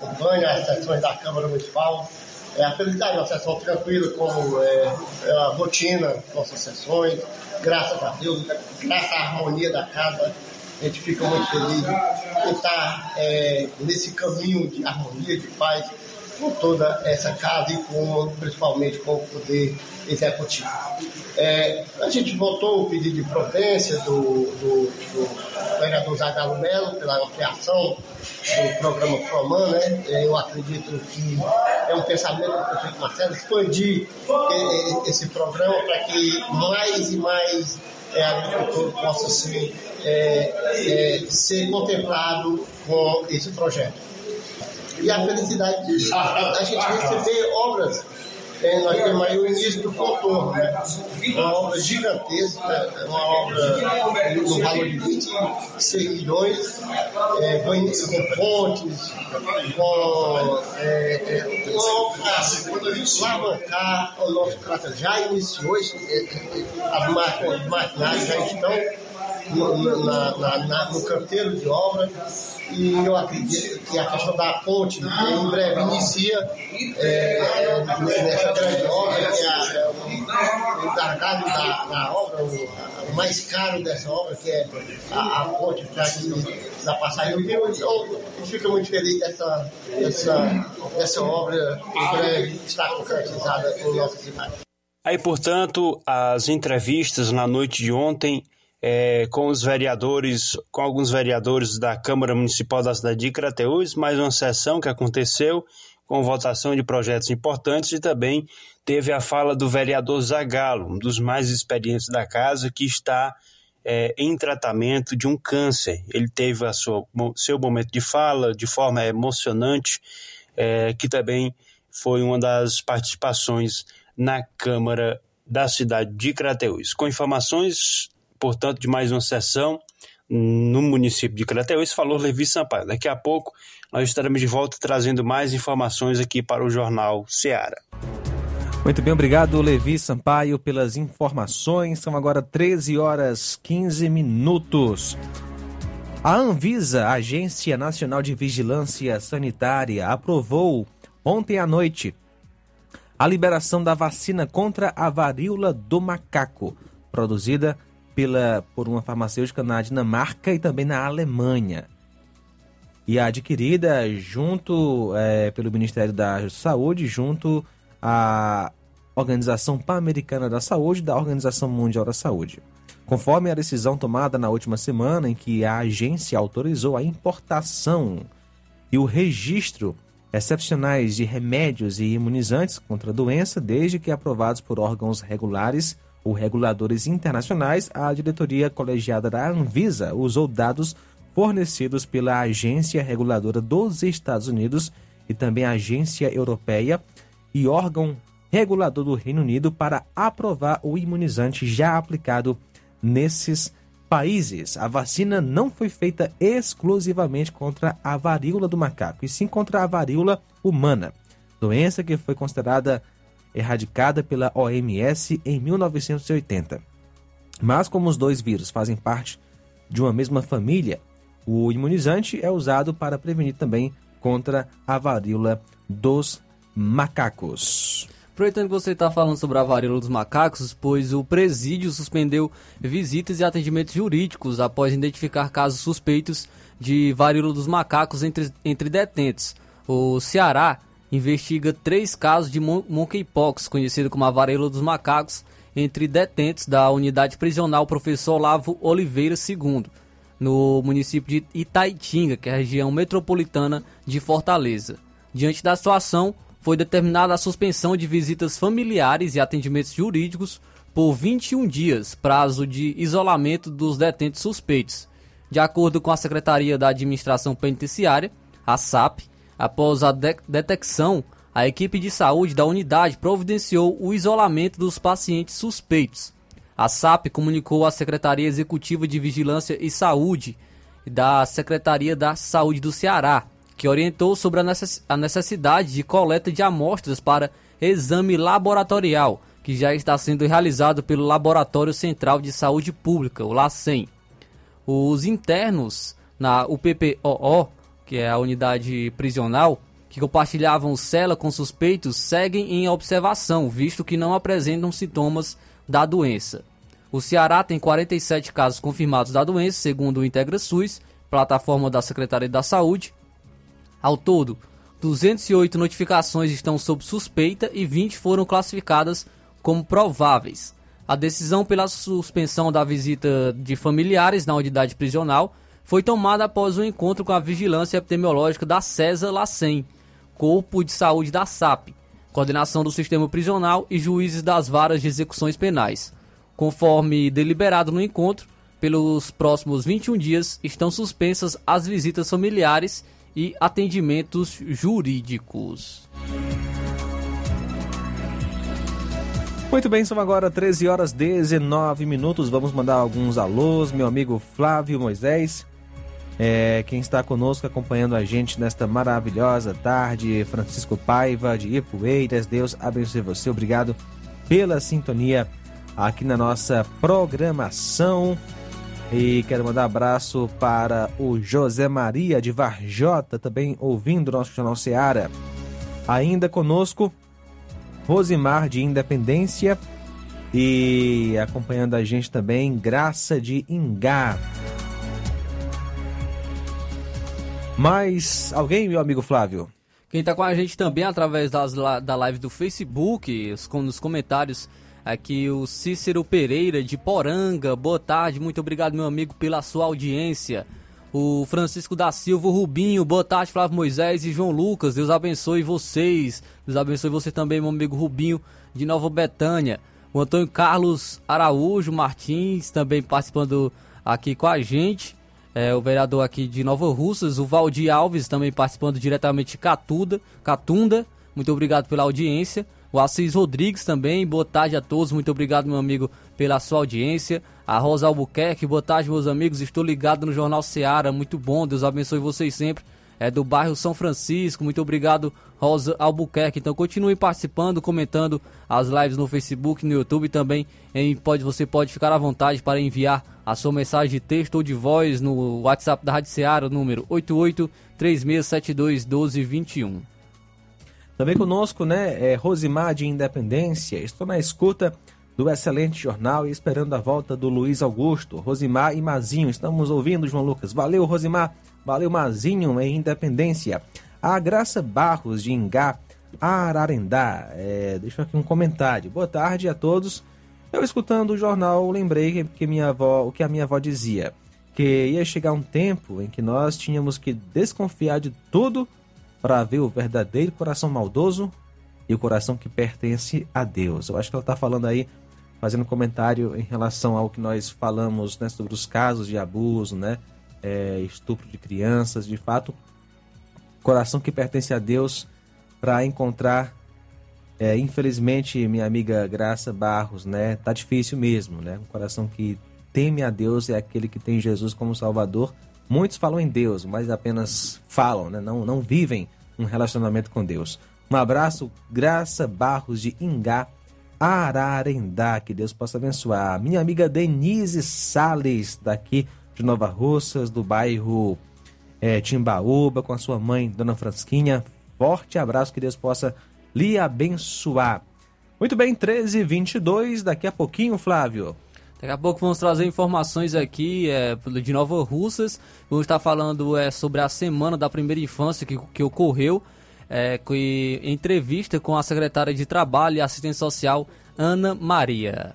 Acompanho as sessões da Câmara Municipal, é, a felicidade, uma sessão tranquila, como é, é, a rotina nossas sessões, graças a Deus, graças à harmonia da casa, a gente fica muito feliz de estar é, nesse caminho de harmonia, de paz, com toda essa casa e com, principalmente com o poder executivo. É, a gente votou o pedido de providência do, do, do vereador Zagalo Melo pela ampliação do programa Proman, né? Eu acredito que é um pensamento do prefeito Marcelo expandir esse programa para que mais e mais é, agricultor possa ser, é, é, ser contemplado com esse projeto. E a felicidade de a gente receber obras é, nós temos aí o início do contorno, né? uma obra gigantesca, uma obra no valor de 26 milhões, é, com pontes, com é, é, uma alavancar o nosso cráter. Já iniciou, é, é, as maquinários já estão no, na, na, na, no canteiro de obra e eu acredito que a questão da ponte em breve inicia é, nessa grande obra, que é, a, o encarregado da, da obra, o, mais caro dessa obra, que é a, a ponte da passagem do Rio. Então, eu fico muito feliz dessa, dessa, dessa obra em breve estar concretizada em nossa cidade. Aí, portanto, as entrevistas na noite de ontem é, com os vereadores, com alguns vereadores da Câmara Municipal da cidade de Crateús, mais uma sessão que aconteceu com votação de projetos importantes e também teve a fala do vereador Zagalo, um dos mais experientes da casa, que está é, em tratamento de um câncer. Ele teve a sua, seu momento de fala de forma emocionante, é, que também foi uma das participações na Câmara da cidade de Crateús. Com informações portanto, de mais uma sessão no município de Crateús, falou Levi Sampaio. Daqui a pouco nós estaremos de volta trazendo mais informações aqui para o Jornal Seara. Muito bem, obrigado Levi Sampaio pelas informações. São agora 13 horas 15 minutos. A Anvisa, Agência Nacional de Vigilância Sanitária, aprovou ontem à noite a liberação da vacina contra a varíola do macaco, produzida pela, por uma farmacêutica na Dinamarca e também na Alemanha. E adquirida junto é, pelo Ministério da Saúde, junto à Organização Pan-Americana da Saúde e da Organização Mundial da Saúde. Conforme a decisão tomada na última semana, em que a agência autorizou a importação e o registro excepcionais de remédios e imunizantes contra a doença, desde que aprovados por órgãos regulares ou reguladores internacionais, a diretoria colegiada da Anvisa usou dados fornecidos pela Agência Reguladora dos Estados Unidos e também a Agência Europeia e órgão regulador do Reino Unido para aprovar o imunizante já aplicado nesses países. A vacina não foi feita exclusivamente contra a varíola do macaco, e sim contra a varíola humana, doença que foi considerada erradicada pela OMS em 1980. Mas como os dois vírus fazem parte de uma mesma família, o imunizante é usado para prevenir também contra a varíola dos macacos. Aproveitando que você está falando sobre a varíola dos macacos, pois o presídio suspendeu visitas e atendimentos jurídicos após identificar casos suspeitos de varíola dos macacos entre, entre detentos. O Ceará investiga três casos de monkeypox, conhecido como a varíola dos macacos, entre detentos da unidade prisional Professor Olavo Oliveira II, no município de Itaitinga, que é a região metropolitana de Fortaleza. Diante da situação, foi determinada a suspensão de visitas familiares e atendimentos jurídicos por 21 dias, prazo de isolamento dos detentos suspeitos. De acordo com a Secretaria da Administração Penitenciária, a SAP, após a de detecção, a equipe de saúde da unidade providenciou o isolamento dos pacientes suspeitos. A SAP comunicou à Secretaria Executiva de Vigilância e Saúde da Secretaria da Saúde do Ceará que orientou sobre a necessidade de coleta de amostras para exame laboratorial, que já está sendo realizado pelo Laboratório Central de Saúde Pública, o LACEN. Os internos na UPPOO, que é a unidade prisional, que compartilhavam cela com suspeitos, seguem em observação, visto que não apresentam sintomas da doença. O Ceará tem 47 casos confirmados da doença, segundo o Integra SUS, plataforma da Secretaria da Saúde, ao todo, 208 notificações estão sob suspeita e 20 foram classificadas como prováveis. A decisão pela suspensão da visita de familiares na unidade prisional foi tomada após um encontro com a Vigilância Epidemiológica da CESA LACEN, Corpo de Saúde da SAP, coordenação do sistema prisional e juízes das varas de execuções penais. Conforme deliberado no encontro, pelos próximos 21 dias estão suspensas as visitas familiares e atendimentos jurídicos. Muito bem, são agora 13 horas 19 minutos. Vamos mandar alguns alôs, meu amigo Flávio Moisés. É, quem está conosco acompanhando a gente nesta maravilhosa tarde, Francisco Paiva de Ipueiras. Deus abençoe você. Obrigado pela sintonia aqui na nossa programação. E quero mandar abraço para o José Maria de Varjota, também ouvindo nosso Jornal Seara. Ainda conosco, Rosimar de Independência e acompanhando a gente também, Graça de Ingá. Mais alguém, meu amigo Flávio? Quem está com a gente também através das, da live do Facebook, nos comentários Aqui o Cícero Pereira de Poranga. Boa tarde, muito obrigado, meu amigo, pela sua audiência. O Francisco da Silva Rubinho, boa tarde, Flávio Moisés e João Lucas. Deus abençoe vocês. Deus abençoe você também, meu amigo Rubinho de Nova Betânia. O Antônio Carlos Araújo Martins também participando aqui com a gente. É, o vereador aqui de Nova Russas, o Valdir Alves também participando diretamente de Catuda, Catunda. Muito obrigado pela audiência. O Assis Rodrigues também, boa tarde a todos, muito obrigado, meu amigo, pela sua audiência. A Rosa Albuquerque, boa tarde, meus amigos, estou ligado no Jornal Seara, muito bom, Deus abençoe vocês sempre. É do bairro São Francisco, muito obrigado, Rosa Albuquerque. Então continue participando, comentando as lives no Facebook, no YouTube também. Em, pode, você pode ficar à vontade para enviar a sua mensagem de texto ou de voz no WhatsApp da Rádio Seara, número 88 3672 1221. Também conosco, né, é Rosimar de Independência. Estou na escuta do excelente jornal e esperando a volta do Luiz Augusto, Rosimar e Mazinho. Estamos ouvindo, João Lucas. Valeu, Rosimar. Valeu, Mazinho em Independência. A Graça Barros de Ingá, Ararendá. É, deixa aqui um comentário. Boa tarde a todos. Eu escutando o jornal lembrei que minha avó, o que a minha avó dizia, que ia chegar um tempo em que nós tínhamos que desconfiar de tudo para ver o verdadeiro coração maldoso e o coração que pertence a Deus. Eu acho que ela está falando aí, fazendo comentário em relação ao que nós falamos né, sobre os casos de abuso, né, é, estupro de crianças. De fato, coração que pertence a Deus para encontrar. É, infelizmente, minha amiga Graça Barros, né, tá difícil mesmo, né? Um coração que teme a Deus é aquele que tem Jesus como Salvador. Muitos falam em Deus, mas apenas falam, né? não, não vivem um relacionamento com Deus. Um abraço, Graça Barros de Ingá, Ararendá. Que Deus possa abençoar. Minha amiga Denise Sales, daqui de Nova Russas, do bairro é, Timbaúba, com a sua mãe, Dona Fransquinha. Forte abraço, que Deus possa lhe abençoar. Muito bem, 13 22 daqui a pouquinho, Flávio. Daqui a pouco vamos trazer informações aqui é, de Nova Russas. Vamos estar falando é, sobre a semana da primeira infância que, que ocorreu é, entrevista com a secretária de Trabalho e Assistência Social, Ana Maria.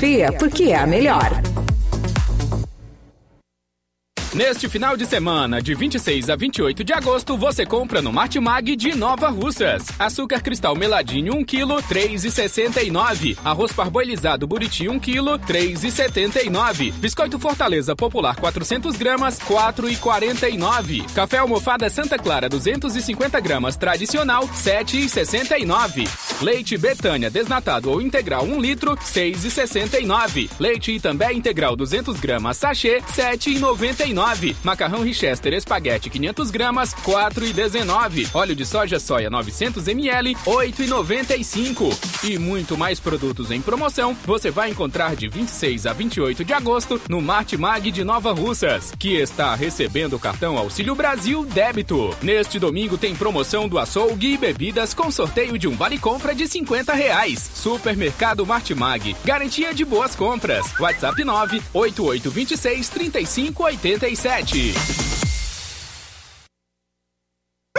porque é a melhor. Neste final de semana, de 26 a 28 de agosto, você compra no Martimag de Nova Russas. Açúcar cristal meladinho 1 kg, 3,69. Arroz parboilizado buriti 1 kg, 3,79. Biscoito Fortaleza Popular 400 gramas, 4,49. Café almofada Santa Clara 250 gramas tradicional, 7,69. Leite Betânia desnatado ou integral 1 litro, 6,69. Leite Itambé integral 200 gramas sachê, 7,99. Macarrão Richester espaguete 500 gramas, 4,19. Óleo de soja soia 900 ml, 8,95. E muito mais produtos em promoção você vai encontrar de 26 a 28 de agosto no Martimag de Nova Russas, que está recebendo o cartão Auxílio Brasil Débito. Neste domingo tem promoção do açougue e bebidas com sorteio de um vale compra de 50 reais. Supermercado Martimag, garantia de boas compras. WhatsApp 9 8826 3580 37.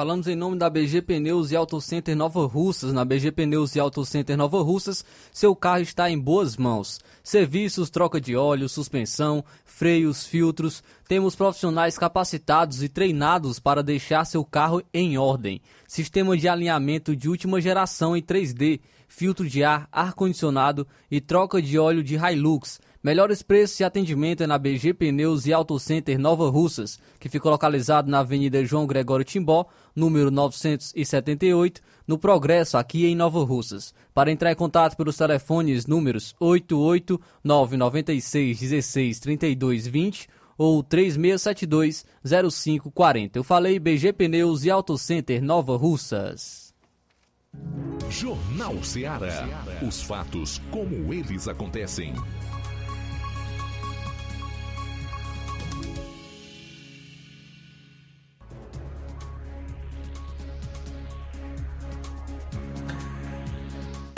Falamos em nome da BG Pneus e Auto Center Nova Russas. Na BG Pneus e Auto Center Nova Russas, seu carro está em boas mãos. Serviços, troca de óleo, suspensão, freios, filtros. Temos profissionais capacitados e treinados para deixar seu carro em ordem. Sistema de alinhamento de última geração em 3D, filtro de ar, ar-condicionado e troca de óleo de Hilux. Melhores preços e atendimento é na BG Pneus e Auto Center Nova Russas, que fica localizado na Avenida João Gregório Timbó, número 978, no Progresso, aqui em Nova Russas. Para entrar em contato pelos telefones números 88996163220 ou 36720540. Eu falei BG Pneus e Auto Center Nova Russas. Jornal Ceará. Os fatos como eles acontecem.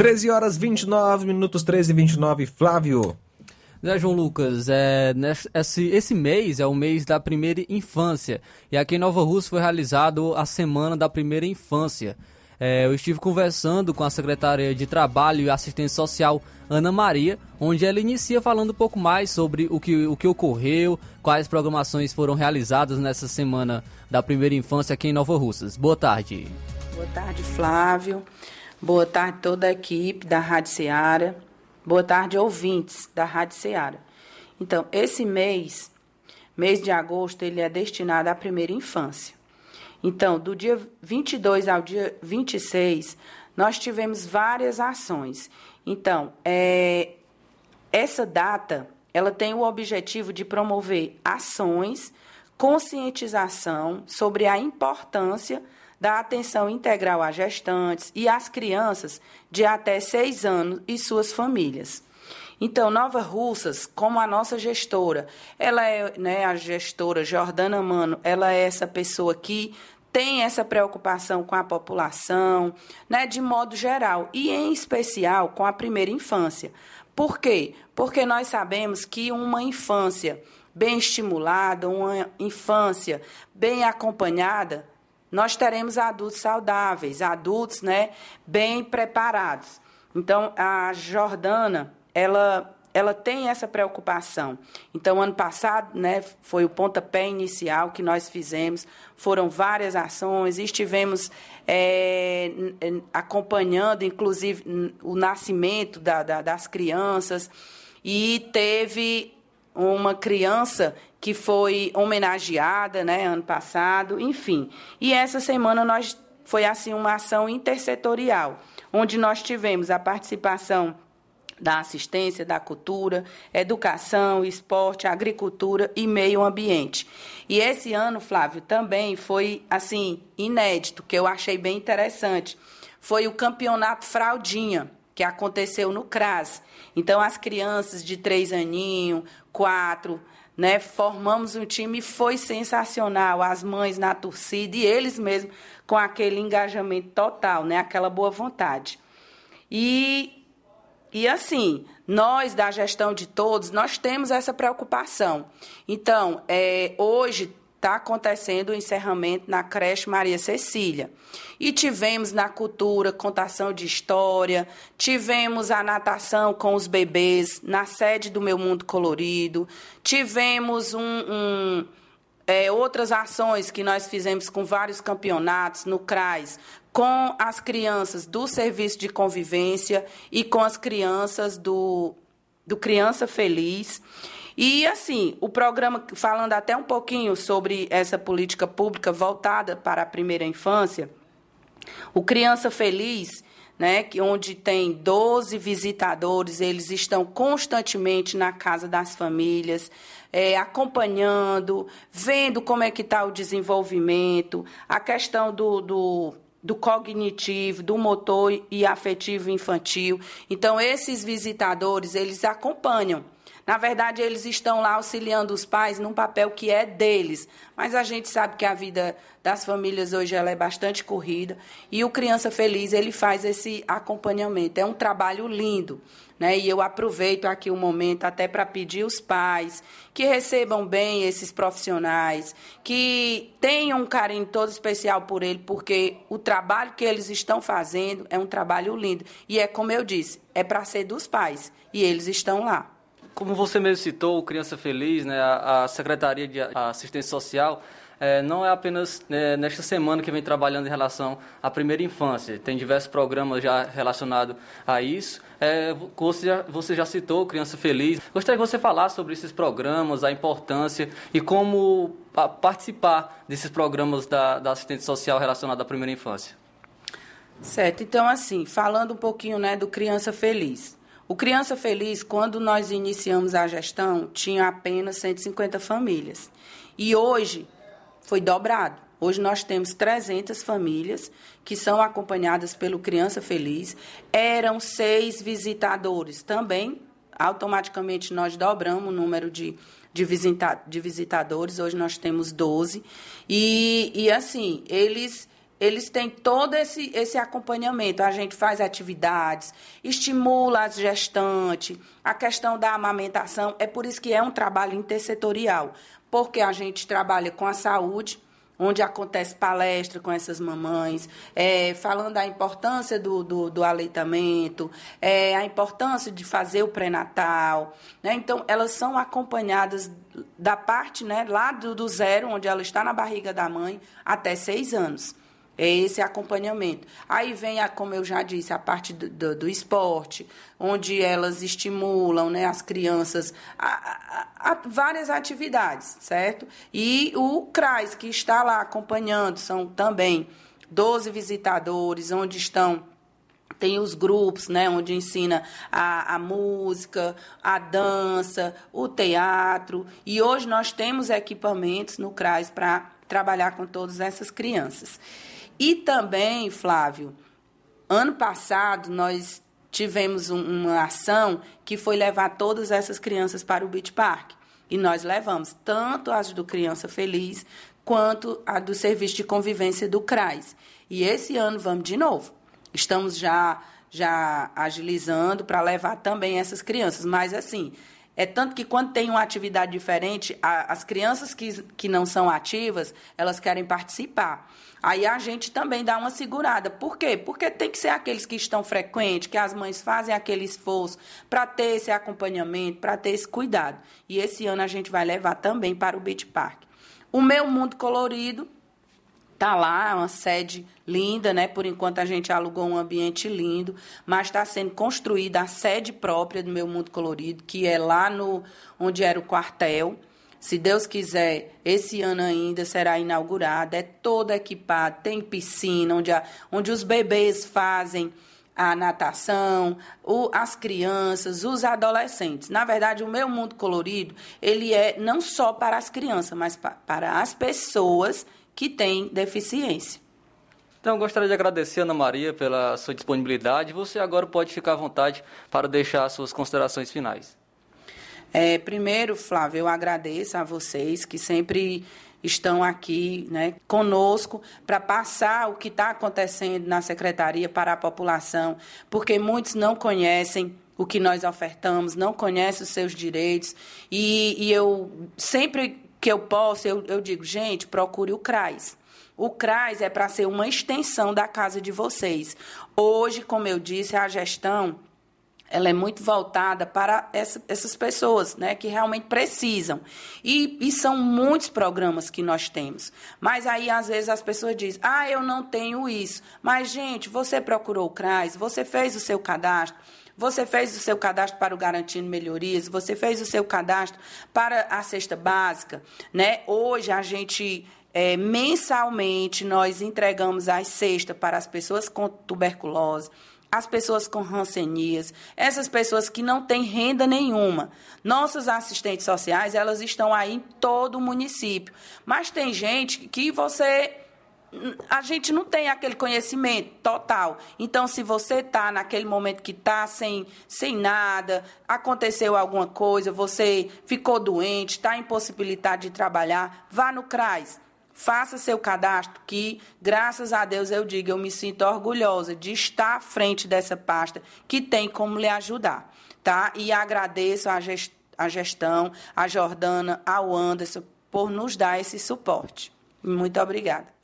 Treze horas 29 minutos 13 e 29, Flávio. Né, João Lucas, é, esse, esse mês é o mês da primeira infância. E aqui em Nova Rússia foi realizado a Semana da Primeira Infância. É, eu estive conversando com a secretária de Trabalho e Assistência Social, Ana Maria, onde ela inicia falando um pouco mais sobre o que, o que ocorreu, quais programações foram realizadas nessa Semana da Primeira Infância aqui em Nova Russas. Boa tarde. Boa tarde, Flávio. Boa tarde toda a equipe da Rádio Ceará. Boa tarde, ouvintes da Rádio Ceará. Então, esse mês, mês de agosto, ele é destinado à primeira infância. Então, do dia 22 ao dia 26, nós tivemos várias ações. Então, é, essa data, ela tem o objetivo de promover ações, conscientização sobre a importância da atenção integral a gestantes e às crianças de até seis anos e suas famílias. Então, Nova Russas, como a nossa gestora, ela é né, a gestora Jordana Mano, ela é essa pessoa que tem essa preocupação com a população, né, de modo geral, e em especial com a primeira infância. Por quê? Porque nós sabemos que uma infância bem estimulada, uma infância bem acompanhada, nós teremos adultos saudáveis, adultos né, bem preparados. Então, a Jordana, ela ela tem essa preocupação. Então, ano passado, né, foi o pontapé inicial que nós fizemos, foram várias ações, estivemos é, acompanhando, inclusive, o nascimento da, da, das crianças, e teve uma criança que foi homenageada, né, ano passado, enfim. E essa semana nós foi assim uma ação intersetorial, onde nós tivemos a participação da assistência, da cultura, educação, esporte, agricultura e meio ambiente. E esse ano, Flávio, também foi assim inédito, que eu achei bem interessante. Foi o campeonato fraldinha que aconteceu no CRAS. Então as crianças de três aninhos, quatro, né, formamos um time e foi sensacional. As mães na torcida e eles mesmos com aquele engajamento total, né, aquela boa vontade. E e assim, nós da gestão de todos, nós temos essa preocupação. Então, é, hoje está acontecendo o encerramento na creche Maria Cecília. E tivemos na cultura contação de história, tivemos a natação com os bebês na sede do Meu Mundo Colorido, tivemos um, um é, outras ações que nós fizemos com vários campeonatos no CRAS, com as crianças do serviço de convivência e com as crianças do, do Criança Feliz. E, assim, o programa, falando até um pouquinho sobre essa política pública voltada para a primeira infância, o Criança Feliz, né, que onde tem 12 visitadores, eles estão constantemente na casa das famílias, é, acompanhando, vendo como é que está o desenvolvimento, a questão do, do do cognitivo, do motor e afetivo infantil. Então, esses visitadores, eles acompanham. Na verdade, eles estão lá auxiliando os pais num papel que é deles. Mas a gente sabe que a vida das famílias hoje ela é bastante corrida e o Criança Feliz ele faz esse acompanhamento. É um trabalho lindo. Né? E eu aproveito aqui o momento até para pedir os pais que recebam bem esses profissionais, que tenham um carinho todo especial por ele, porque o trabalho que eles estão fazendo é um trabalho lindo. E é como eu disse, é para ser dos pais. E eles estão lá. Como você mesmo citou, o Criança Feliz, né, a, a Secretaria de Assistência Social é, não é apenas né, nesta semana que vem trabalhando em relação à primeira infância. Tem diversos programas já relacionados a isso. É, você, já, você já citou Criança Feliz. Gostaria que você falasse sobre esses programas, a importância e como participar desses programas da, da social relacionada à primeira infância. Certo. Então, assim, falando um pouquinho né, do Criança Feliz. O Criança Feliz, quando nós iniciamos a gestão, tinha apenas 150 famílias. E hoje foi dobrado. Hoje nós temos 300 famílias que são acompanhadas pelo Criança Feliz. Eram seis visitadores. Também, automaticamente, nós dobramos o número de, de, visita, de visitadores. Hoje nós temos 12. E, e assim, eles eles têm todo esse, esse acompanhamento. A gente faz atividades, estimula as gestantes, a questão da amamentação. É por isso que é um trabalho intersetorial porque a gente trabalha com a saúde, onde acontece palestra com essas mamães, é, falando da importância do, do, do aleitamento, é, a importância de fazer o pré-natal. Né? Então, elas são acompanhadas da parte né, lá do, do zero, onde ela está na barriga da mãe, até seis anos. É esse acompanhamento. Aí vem, a, como eu já disse, a parte do, do, do esporte, onde elas estimulam né, as crianças a, a, a, várias atividades, certo? E o CRAS, que está lá acompanhando, são também 12 visitadores, onde estão tem os grupos, né, onde ensina a, a, música, a dança, o teatro. E hoje nós temos equipamentos no CRAS para trabalhar com todas essas crianças. E também, Flávio, ano passado nós tivemos um, uma ação que foi levar todas essas crianças para o Beach Park. E nós levamos tanto as do Criança Feliz quanto a do Serviço de Convivência do CRAS. E esse ano vamos de novo. Estamos já já agilizando para levar também essas crianças, mas assim, É tanto que quando tem uma atividade diferente, a, as crianças que, que não são ativas, elas querem participar. Aí a gente também dá uma segurada. Por quê? Porque tem que ser aqueles que estão frequentes, que as mães fazem aquele esforço para ter esse acompanhamento, para ter esse cuidado. E esse ano a gente vai levar também para o Beach Park. O meu mundo colorido Tá lá, uma sede linda, né? Por enquanto a gente alugou um ambiente lindo, mas está sendo construída a sede própria do Meu Mundo Colorido, que é lá no onde era o quartel. Se Deus quiser, esse ano ainda será inaugurada. É toda equipada, tem piscina, onde, a, onde os bebês fazem a natação, o, as crianças, os adolescentes. Na verdade, o meu mundo colorido, ele é não só para as crianças, mas pa, para as pessoas que têm deficiência. Então, gostaria de agradecer, Ana Maria, pela sua disponibilidade. Você agora pode ficar à vontade para deixar suas considerações finais. É, primeiro, Flávio, eu agradeço a vocês que sempre estão aqui né, conosco para passar o que está acontecendo na secretaria para a população, porque muitos não conhecem o que nós ofertamos, não conhecem os seus direitos. E, e eu sempre que eu posso, eu, eu digo, gente, procure o CRAS. O CRAS é para ser uma extensão da casa de vocês. Hoje, como eu disse, a gestão ela é muito voltada para essa, essas pessoas né, que realmente precisam. E, e, são muitos programas que nós temos. Mas aí, às vezes, as pessoas dizem, ah, eu não tenho isso. Mas, gente, você procurou o CRAS, você fez o seu cadastro. Você fez o seu cadastro para o Garantindo Melhorias, você fez o seu cadastro para a cesta básica, né? Hoje a gente é, mensalmente nós entregamos as cestas para as pessoas com tuberculose, as pessoas com rancenias, essas pessoas que não têm renda nenhuma. Nossas assistentes sociais, elas estão aí em todo o município. Mas tem gente que você a gente não tem aquele conhecimento total. Então, se você está naquele momento que está sem, sem nada, aconteceu alguma coisa, você ficou doente, está impossibilitado de trabalhar, vá no CRAS. Faça seu cadastro, que, graças a Deus, eu digo, eu me sinto orgulhosa de estar à frente dessa pasta que tem como lhe ajudar. Tá? E agradeço a gestão, a Jordana, ao Anderson, por nos dar esse suporte. Muito obrigada.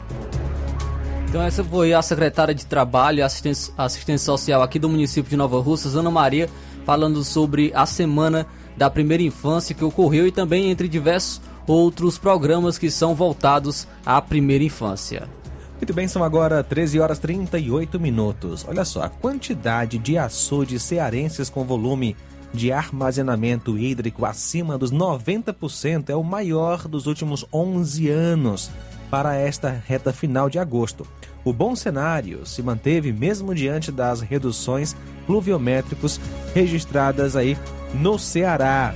Então essa foi a secretária de Trabalho e Assistência, Assistência Social aqui do município de Nova Russas, Ana Maria, falando sobre a semana da primeira infância que ocorreu e também entre diversos outros programas que são voltados à primeira infância. Muito bem, são agora 13 horas 38 minutos. Olha só, a quantidade de açudes cearenses com volume de armazenamento hídrico acima dos 90% é o maior dos últimos 11 anos para esta reta final de agosto. O bom cenário se manteve mesmo diante das reduções pluviométricas registradas aí no Ceará.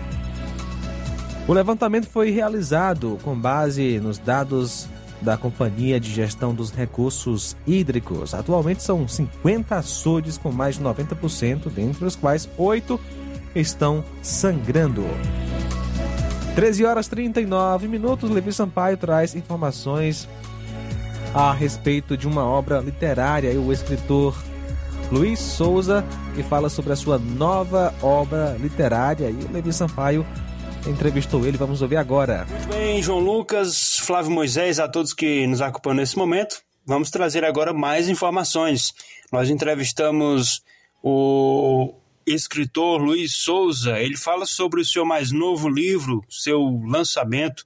O levantamento foi realizado com base nos dados da Companhia de Gestão dos Recursos Hídricos. Atualmente são 50 açudes com mais de 90%, dentre os quais 8 estão sangrando. 13 horas 39 minutos, Levi Sampaio traz informações a respeito de uma obra literária e o escritor Luiz Souza que fala sobre a sua nova obra literária e o Levi Sampaio entrevistou ele, vamos ouvir agora. Muito bem, João Lucas, Flávio Moisés, a todos que nos acompanham nesse momento. Vamos trazer agora mais informações. Nós entrevistamos o escritor Luiz Souza, ele fala sobre o seu mais novo livro, seu lançamento.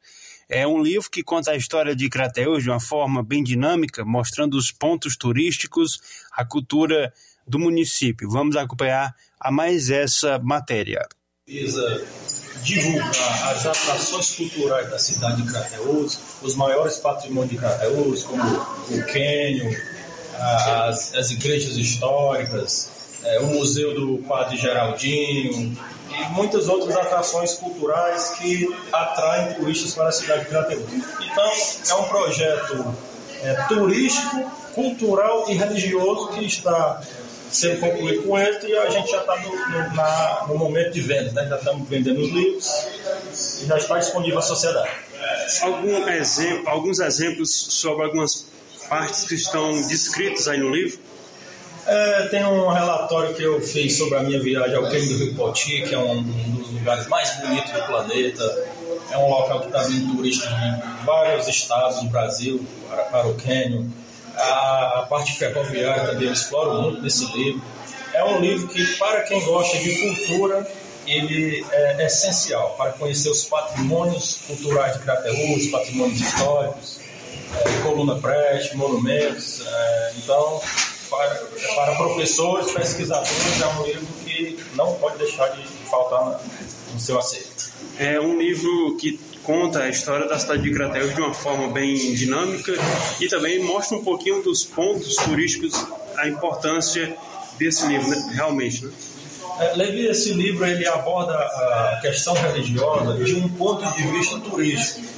É um livro que conta a história de Crateus de uma forma bem dinâmica, mostrando os pontos turísticos, a cultura do município. Vamos acompanhar a mais essa matéria. Visa divulgar as atrações culturais da cidade de Crateus, os maiores patrimônios de Crateus, como o Quênio, as, as igrejas históricas, é, o Museu do Padre Geraldinho e muitas outras atrações culturais que atraem turistas para a cidade de Crateús. Então, é um projeto é, turístico, cultural e religioso que está sendo concluído com êxito e a gente já está no, no, no, momento de venda, né? já estamos vendendo os livros e já está disponível à sociedade. Algum exemplo, alguns exemplos sobre algumas partes que estão descritas aí no livro? É, tem um relatório que eu fiz sobre a minha viagem ao Cânion do Rio Poti, que é um dos lugares mais bonitos do planeta. É um local que está vindo turistas de vários estados do Brasil para, para o Cânion. A, a, parte ferroviária também eu exploro muito nesse livro. É um livro que, para quem gosta de cultura, ele é essencial para conhecer os patrimônios culturais de Crateús, patrimônios históricos, é, coluna preste, monumentos. É, então, para, para professores, pesquisadores, é um livro que não pode deixar de faltar no seu acervo. É um livro que conta a história da cidade de Crateús de uma forma bem dinâmica e também mostra um pouquinho dos pontos turísticos, a importância desse livro, né? realmente. Né? É, Levi, esse livro ele aborda a questão religiosa de um ponto de vista turístico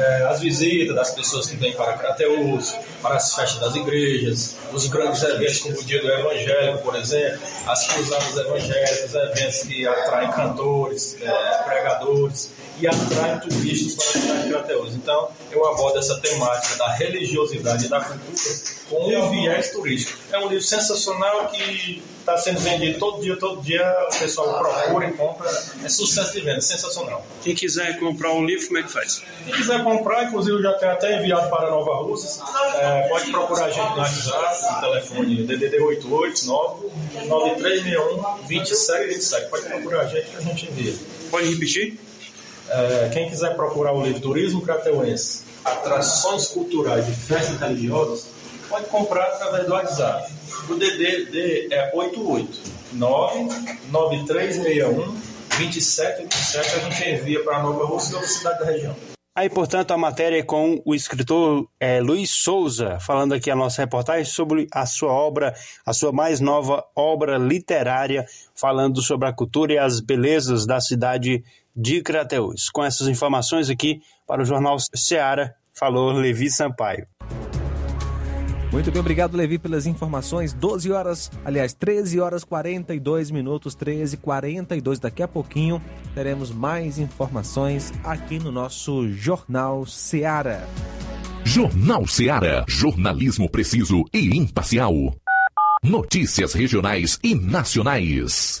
é, as visitas das pessoas que vêm para Crateus, para as festas das igrejas, os grandes eventos como o Dia do Evangelho, por exemplo, as cruzadas evangélicas, eventos que atraem cantores, é, pregadores e atraem turistas para a cidade de Crateus. Então, eu abordo essa temática da religiosidade e da cultura com um viés turístico. É um livro sensacional que está sendo vendido todo dia, todo dia o pessoal procura e compra. É sucesso de venda, sensacional. Quem quiser comprar o livro, como é que faz? Quem quiser comprar, inclusive eu já tenho até enviado para Nova Rússia, é, pode procurar a gente no WhatsApp, no telefone DDD 889 9361 2727. Pode procurar a gente que a gente envia. Pode repetir? É, quem quiser procurar o livro Turismo Crateuense, Atrações Culturais e Festas Religiosas, pode comprar através do WhatsApp. O DD é 889-9361 2727. A gente envia para Nova Rússia outra cidade da região. Aí, portanto, a matéria é com o escritor é, Luiz Souza, falando aqui a nossa reportagem sobre a sua obra, a sua mais nova obra literária, falando sobre a cultura e as belezas da cidade de Crateús. Com essas informações aqui para o Jornal Seara, falou Levi Sampaio. Muito bem, obrigado, Levi, pelas informações. 12 horas, aliás, 13 horas 42 minutos, 13 42 Daqui a pouquinho teremos mais informações aqui no nosso Jornal Seara. Jornal Seara. Jornalismo preciso e imparcial. Notícias regionais e nacionais.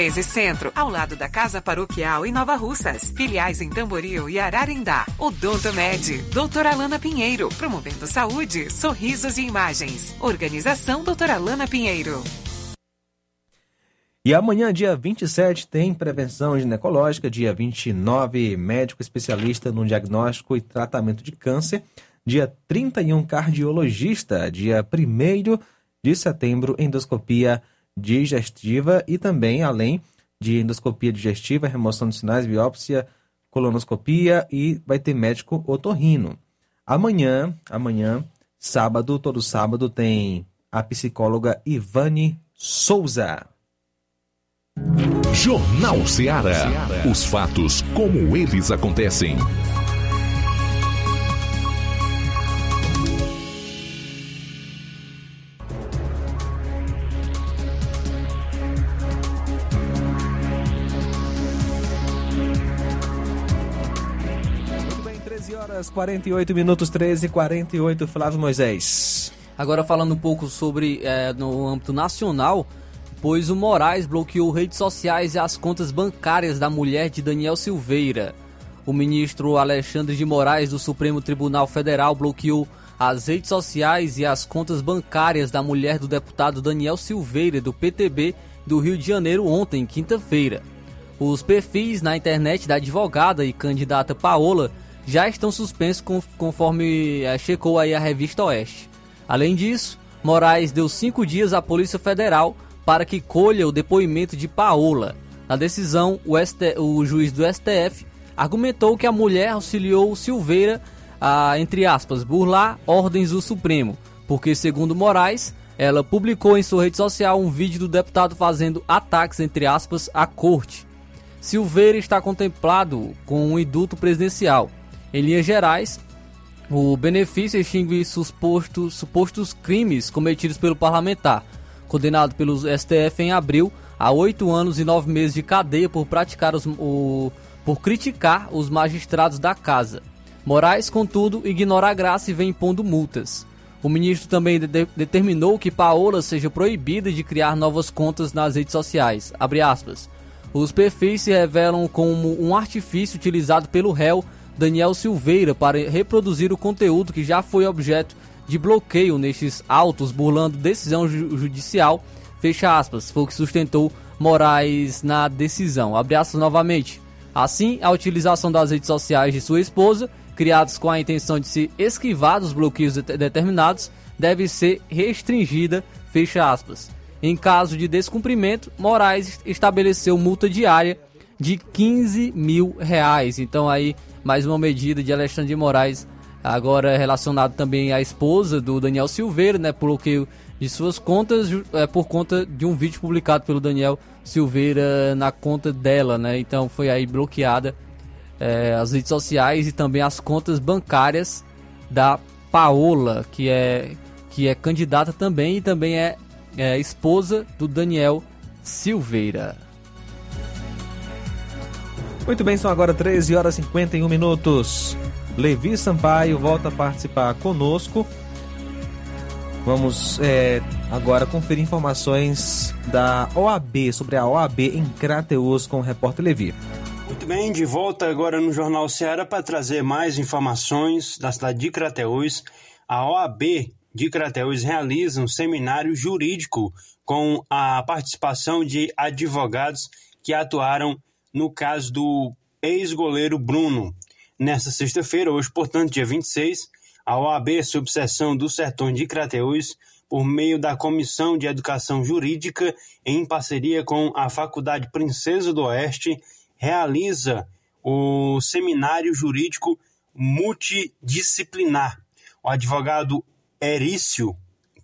1213 Centro, ao lado da Casa Paroquial em Nova Russas. Filiais em Tamboril e Ararindá. Odonto Med, doutora Alana Pinheiro, promovendo saúde, sorrisos e imagens. Organização doutora Alana Pinheiro. E amanhã, dia 27, tem prevenção ginecológica, dia 29, médico especialista no diagnóstico e tratamento de câncer, dia 31, cardiologista, dia 1 de setembro, endoscopia digestiva e também, além de endoscopia digestiva, remoção de sinais, biópsia, colonoscopia e vai ter médico otorrino. Amanhã, amanhã, sábado, todo sábado, tem a psicóloga Ivane Souza. Jornal Ceará. Os fatos como eles acontecem. 48 minutos, 13 e 48, Flávio Moisés. Agora falando um pouco sobre é, no âmbito nacional, pois o Moraes bloqueou redes sociais e as contas bancárias da mulher de Daniel Silveira. O ministro Alexandre de Moraes do Supremo Tribunal Federal bloqueou as redes sociais e as contas bancárias da mulher do deputado Daniel Silveira do PTB do Rio de Janeiro ontem, quinta-feira. Os perfis na internet da advogada e candidata Paola já estão suspensos conforme é, checou aí a revista Oeste. Além disso, Moraes deu cinco dias à Polícia Federal para que colha o depoimento de Paola. Na decisão, o, ST, o juiz do STF argumentou que a mulher auxiliou Silveira a, entre aspas, burlar ordens do Supremo, porque, segundo Moraes, ela publicou em sua rede social um vídeo do deputado fazendo ataques, entre aspas, à corte. Silveira está contemplado com um indulto presidencial. Em linhas gerais, o benefício extingue supostos, supostos crimes cometidos pelo parlamentar, condenado pelo STF em abril a oito anos e nove meses de cadeia por praticar os, o, por criticar os magistrados da casa. Moraes, contudo, ignora a graça e vem impondo multas. O ministro também de determinou que Paola seja proibida de criar novas contas nas redes sociais. Os perfis se revelam como um artifício utilizado pelo réu Daniel Silveira para reproduzir o conteúdo que já foi objeto de bloqueio nestes autos, burlando decisão ju judicial. Fecha aspas, foi o que sustentou Moraes na decisão. Abre aspas novamente. Assim, a utilização das redes sociais de sua esposa, criadas com a intenção de se esquivar dos bloqueios de determinados, deve ser restringida. Fecha aspas. Em caso de descumprimento, Moraes estabeleceu multa diária de 15 mil reais. Então aí mais uma medida de Alexandre de Moraes, agora relacionado também à esposa do Daniel Silveira, né, bloqueio de suas contas é, por conta de um vídeo publicado pelo Daniel Silveira na conta dela, né? Então foi aí bloqueada é, as redes sociais e também as contas bancárias da Paola, que é que é candidata também e também é, é esposa do Daniel Silveira. Muito bem, são agora 13 horas e 51 minutos. Levi Sampaio volta a participar conosco. Vamos é, agora conferir informações da OAB, sobre a OAB em Crateus com o repórter Levi. Muito bem, de volta agora no Jornal Ceará para trazer mais informações da cidade de Crateus. A OAB de Crateus realiza um seminário jurídico com a participação de advogados que atuaram no caso do ex-goleiro Bruno. Nesta sexta-feira, hoje, portanto, dia 26, a OAB, subseção do Sertão de Crateús, por meio da Comissão de Educação Jurídica, em parceria com a Faculdade Princesa do Oeste, realiza o seminário jurídico multidisciplinar. O advogado Erício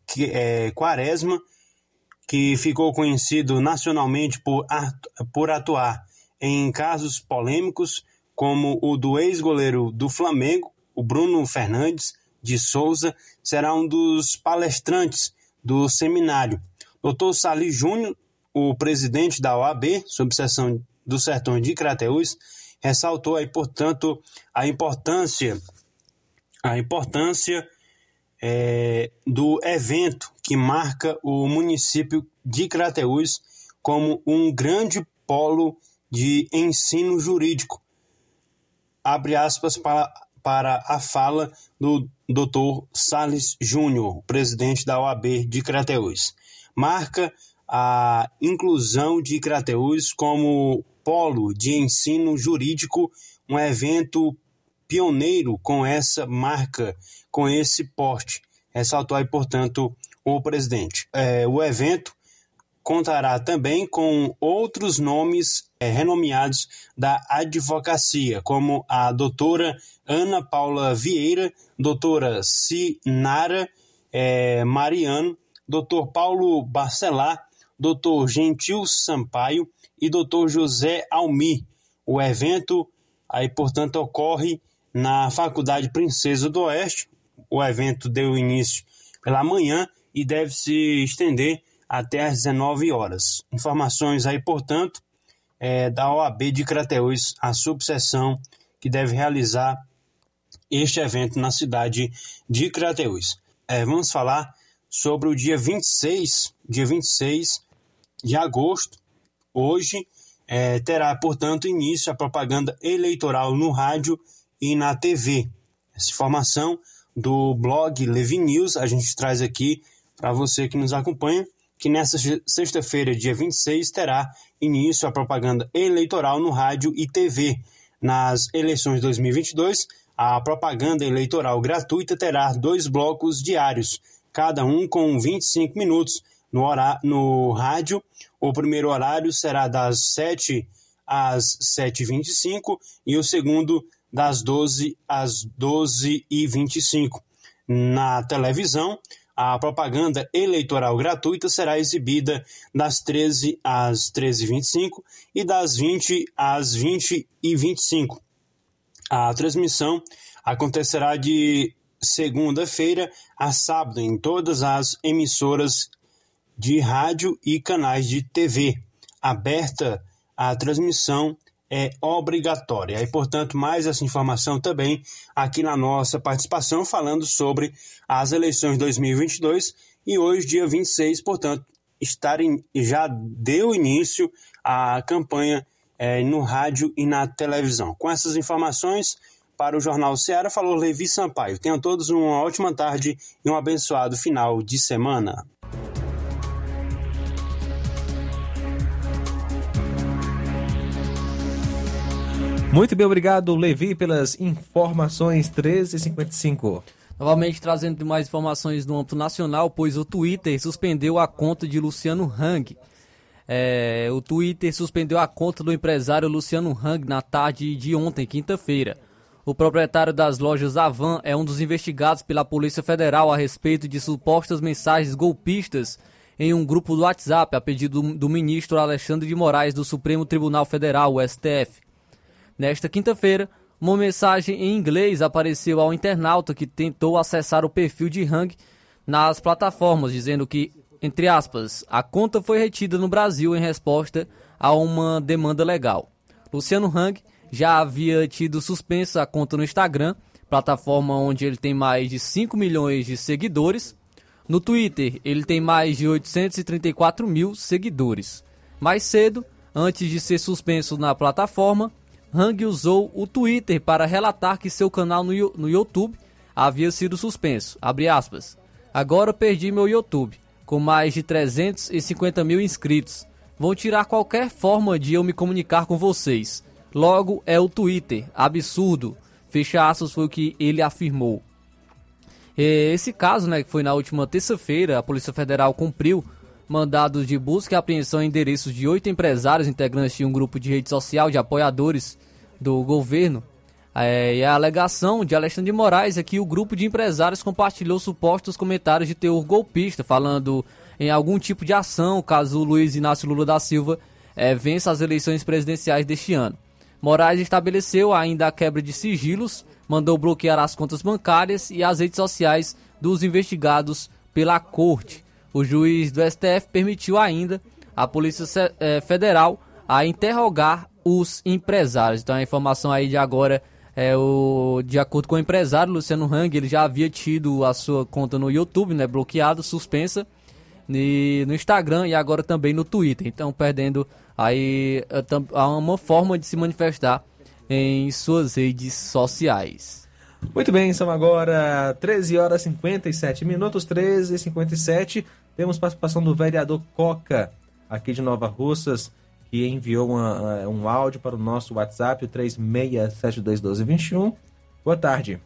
que, é, Quaresma, que ficou conhecido nacionalmente por, por atuar em casos polêmicos, como o do ex-goleiro do Flamengo, o Bruno Fernandes de Souza, será um dos palestrantes do seminário. Dr. Salih Júnior, o presidente da OAB, subseção do Sertão de Crateús, ressaltou aí, portanto, a importância a importância é, do evento que marca o município de Crateús como um grande polo de ensino jurídico. Abre aspas para, para a fala do Dr. Sales Júnior, presidente da OAB de Crateús. Marca a inclusão de Crateús como polo de ensino jurídico, um evento pioneiro com essa marca, com esse porte. Ressaltou aí, portanto, o presidente. É, o evento contará também com outros nomes renomeados da advocacia, como a doutora Ana Paula Vieira, doutora Sinara é, Mariano, doutor Paulo Barcelar, doutor Gentil Sampaio e doutor José Almi. O evento aí, portanto, ocorre na Faculdade Princesa do Oeste. O evento deu início pela manhã e deve se estender até às 19 horas. Informações aí, portanto, é, da OAB de Crateús, a subseção que deve realizar este evento na cidade de Crateús. É, vamos falar sobre o dia 26, dia 26 de agosto. Hoje é, terá, portanto, início a propaganda eleitoral no rádio e na TV. Essa informação do blog Levi News a gente traz aqui para você que nos acompanha que nesta sexta-feira, dia 26, terá início a propaganda eleitoral no rádio e TV. Nas eleições 2022, a propaganda eleitoral gratuita terá dois blocos diários, cada um com 25 minutos. No, horário, no rádio, o primeiro horário será das 7 às 7h25 e o segundo das 12 às 12h25. Na televisão, a propaganda eleitoral gratuita será exibida das 13 às 13h25 e das 20 às 20h25. A transmissão acontecerá de segunda-feira a sábado em todas as emissoras de rádio e canais de TV. Aberta a transmissão é obrigatória. E, portanto, mais essa informação também aqui na nossa participação, falando sobre as eleições 2022. E hoje, dia 26, portanto, estarem, já deu início a campanha é, no rádio e na televisão. Com essas informações, para o Jornal Ceará, falou Levi Sampaio. Tenham todos uma ótima tarde e um abençoado final de semana. Muito bem, obrigado, Levi, pelas informações 1355. Novamente trazendo mais informações no âmbito nacional, pois o Twitter suspendeu a conta de Luciano Hang. é, o Twitter suspendeu a conta do empresário Luciano Hang na tarde de ontem, quinta-feira. O proprietário das lojas Avan é um dos investigados pela Polícia Federal a respeito de supostas mensagens golpistas em um grupo do WhatsApp a pedido do ministro Alexandre de Moraes do Supremo Tribunal Federal, o STF. Nesta quinta-feira, uma mensagem em inglês apareceu ao internauta que tentou acessar o perfil de Hang nas plataformas, dizendo que entre aspas, a conta foi retida no Brasil em resposta a uma demanda legal. Luciano Hang já havia tido suspensa a conta no Instagram, plataforma onde ele tem mais de 5 milhões de seguidores. No Twitter, ele tem mais de 834 mil seguidores. Mais cedo, antes de ser suspenso na plataforma, Hang usou o Twitter para relatar que seu canal no, no YouTube havia sido suspenso. Agora perdi meu YouTube com mais de 350 mil inscritos. Vão tirar qualquer forma de eu me comunicar com vocês. Logo é o Twitter. Absurdo. Fecha aspas foi o que ele afirmou. Esse caso, né, que foi na última terça-feira, a Polícia Federal cumpriu mandados de busca e apreensão em endereços de oito empresários integrantes de um grupo de rede social de apoiadores do governo é, e a alegação de Alexandre de Moraes é que o grupo de empresários compartilhou supostos comentários de teor golpista, falando em algum tipo de ação caso Luiz Inácio Lula da Silva é, vença as eleições presidenciais deste ano. Moraes estabeleceu ainda a quebra de sigilos, mandou bloquear as contas bancárias e as redes sociais dos investigados pela corte. O juiz do STF permitiu ainda à Polícia é, Federal a interrogar os empresários. Então a informação aí de agora é, o, de acordo com o empresário Luciano Hang, ele já havia tido a sua conta no YouTube, né, bloqueado, suspensa, no Instagram e agora também no Twitter. Então, perdendo aí é, uma forma de se manifestar em suas redes sociais. Muito bem, são agora 13 horas e 57 minutos, 13 e 57. Temos participação do vereador Coca, aqui de Nova Russas que enviou uma, eh, um áudio para o nosso WhatsApp, o 36721221. Boa tarde.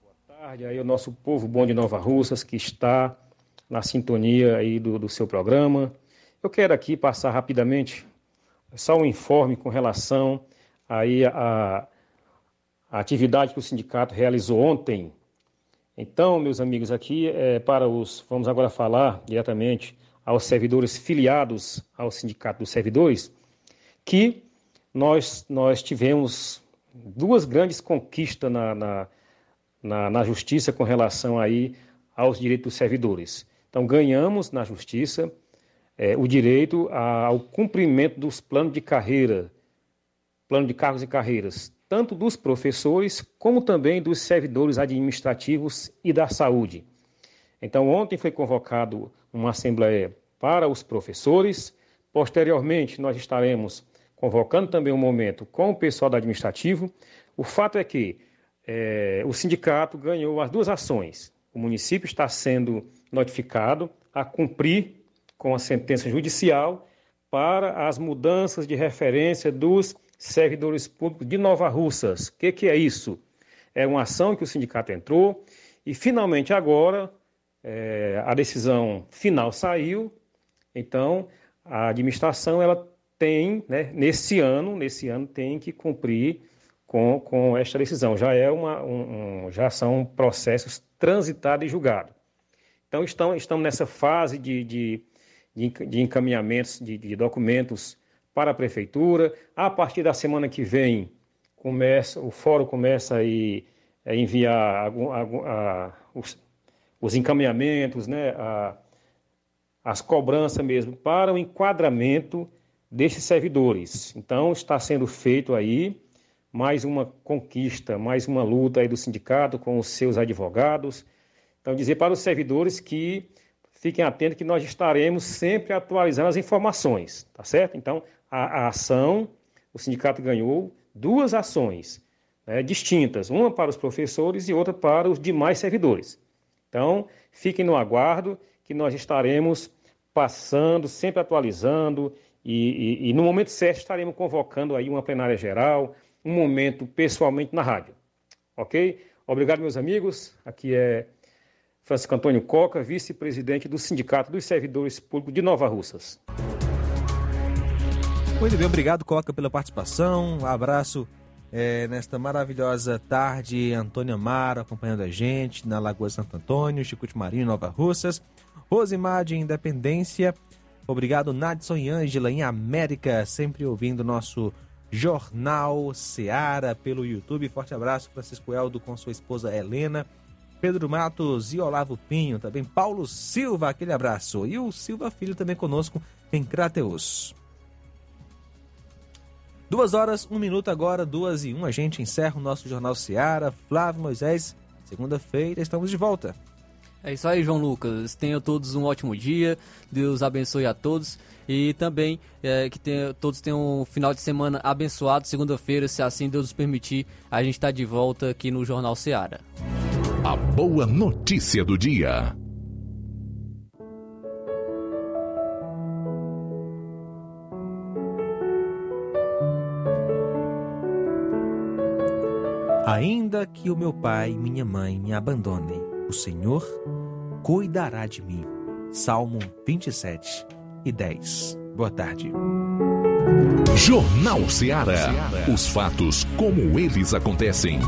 Boa tarde aí o nosso povo bom de Nova Russas que está na sintonia aí do, do seu programa. Eu quero aqui passar rapidamente só um informe com relação aí a, atividade que o sindicato realizou ontem. Então, meus amigos, aqui é para os, vamos agora falar diretamente aos servidores filiados ao Sindicato dos Servidores, que nós, nós tivemos duas grandes conquistas na, na, na, na justiça com relação aí aos direitos dos servidores. Então, ganhamos na justiça é, o direito ao cumprimento dos planos de carreira, plano de cargos e carreiras, tanto dos professores como também dos servidores administrativos e da saúde. Então, ontem foi convocado uma assembleia para os professores. Posteriormente, nós estaremos convocando também um momento com o pessoal do administrativo. O fato é que é, o sindicato ganhou as duas ações. O município está sendo notificado a cumprir com a sentença judicial para as mudanças de referência dos servidores públicos de Nova Russas. O que, que é isso? É uma ação que o sindicato entrou e finalmente agora é, a decisão final saiu, então a administração ela tem, né, nesse ano, nesse ano tem que cumprir com, com esta decisão. Já é uma, um, um, já são processos transitados e julgados. Então estão, estamos nessa fase de, de, de encaminhamentos de, de documentos para a prefeitura. A partir da semana que vem começa, o fórum começa a, a enviar a, os, os encaminhamentos, né, a, as cobranças mesmo para o enquadramento desses servidores. Então está sendo feito aí mais uma conquista, mais uma luta aí do sindicato com os seus advogados. Então dizer para os servidores que fiquem atentos que nós estaremos sempre atualizando as informações, tá certo? Então a, a ação, o sindicato ganhou duas ações né, distintas, uma para os professores e outra para os demais servidores. Então, fiquem no aguardo que nós estaremos passando, sempre atualizando e, e, e, no momento certo estaremos convocando aí uma plenária geral, um momento pessoalmente na rádio. Ok? Obrigado, meus amigos. Aqui é Francisco Antônio Coca, vice-presidente do Sindicato dos Servidores Públicos de Nova Russas. Muito bem, obrigado, Coca, pela participação. Um abraço é, nesta maravilhosa tarde. Antônio Amaro acompanhando a gente na Lagoa Santo Antônio, Chico de Marinho, Nova Russas. Rosimar de Independência. Obrigado, Nadson e Ângela em América, sempre ouvindo nosso Jornal Seara pelo YouTube. Forte abraço, Francisco Eldo com sua esposa Helena. Pedro Matos e Olavo Pinho, também Paulo Silva, aquele abraço. E o Silva Filho também conosco em Crateus. Duas horas, um minuto agora, duas e um. A gente encerra o nosso Jornal Seara. Flávio Moisés, segunda-feira estamos de volta. É isso aí, João Lucas. Tenham todos um ótimo dia. Deus abençoe a todos. E também é, que tenha, todos tenham um final de semana abençoado. Segunda-feira, se assim Deus nos permitir, a gente está de volta aqui no Jornal Seara. A boa notícia do dia. Ainda que o meu pai e minha mãe me abandonem, o Senhor cuidará de mim. Salmo 27 e 10. Boa tarde. Jornal Ceará. Os fatos como eles acontecem.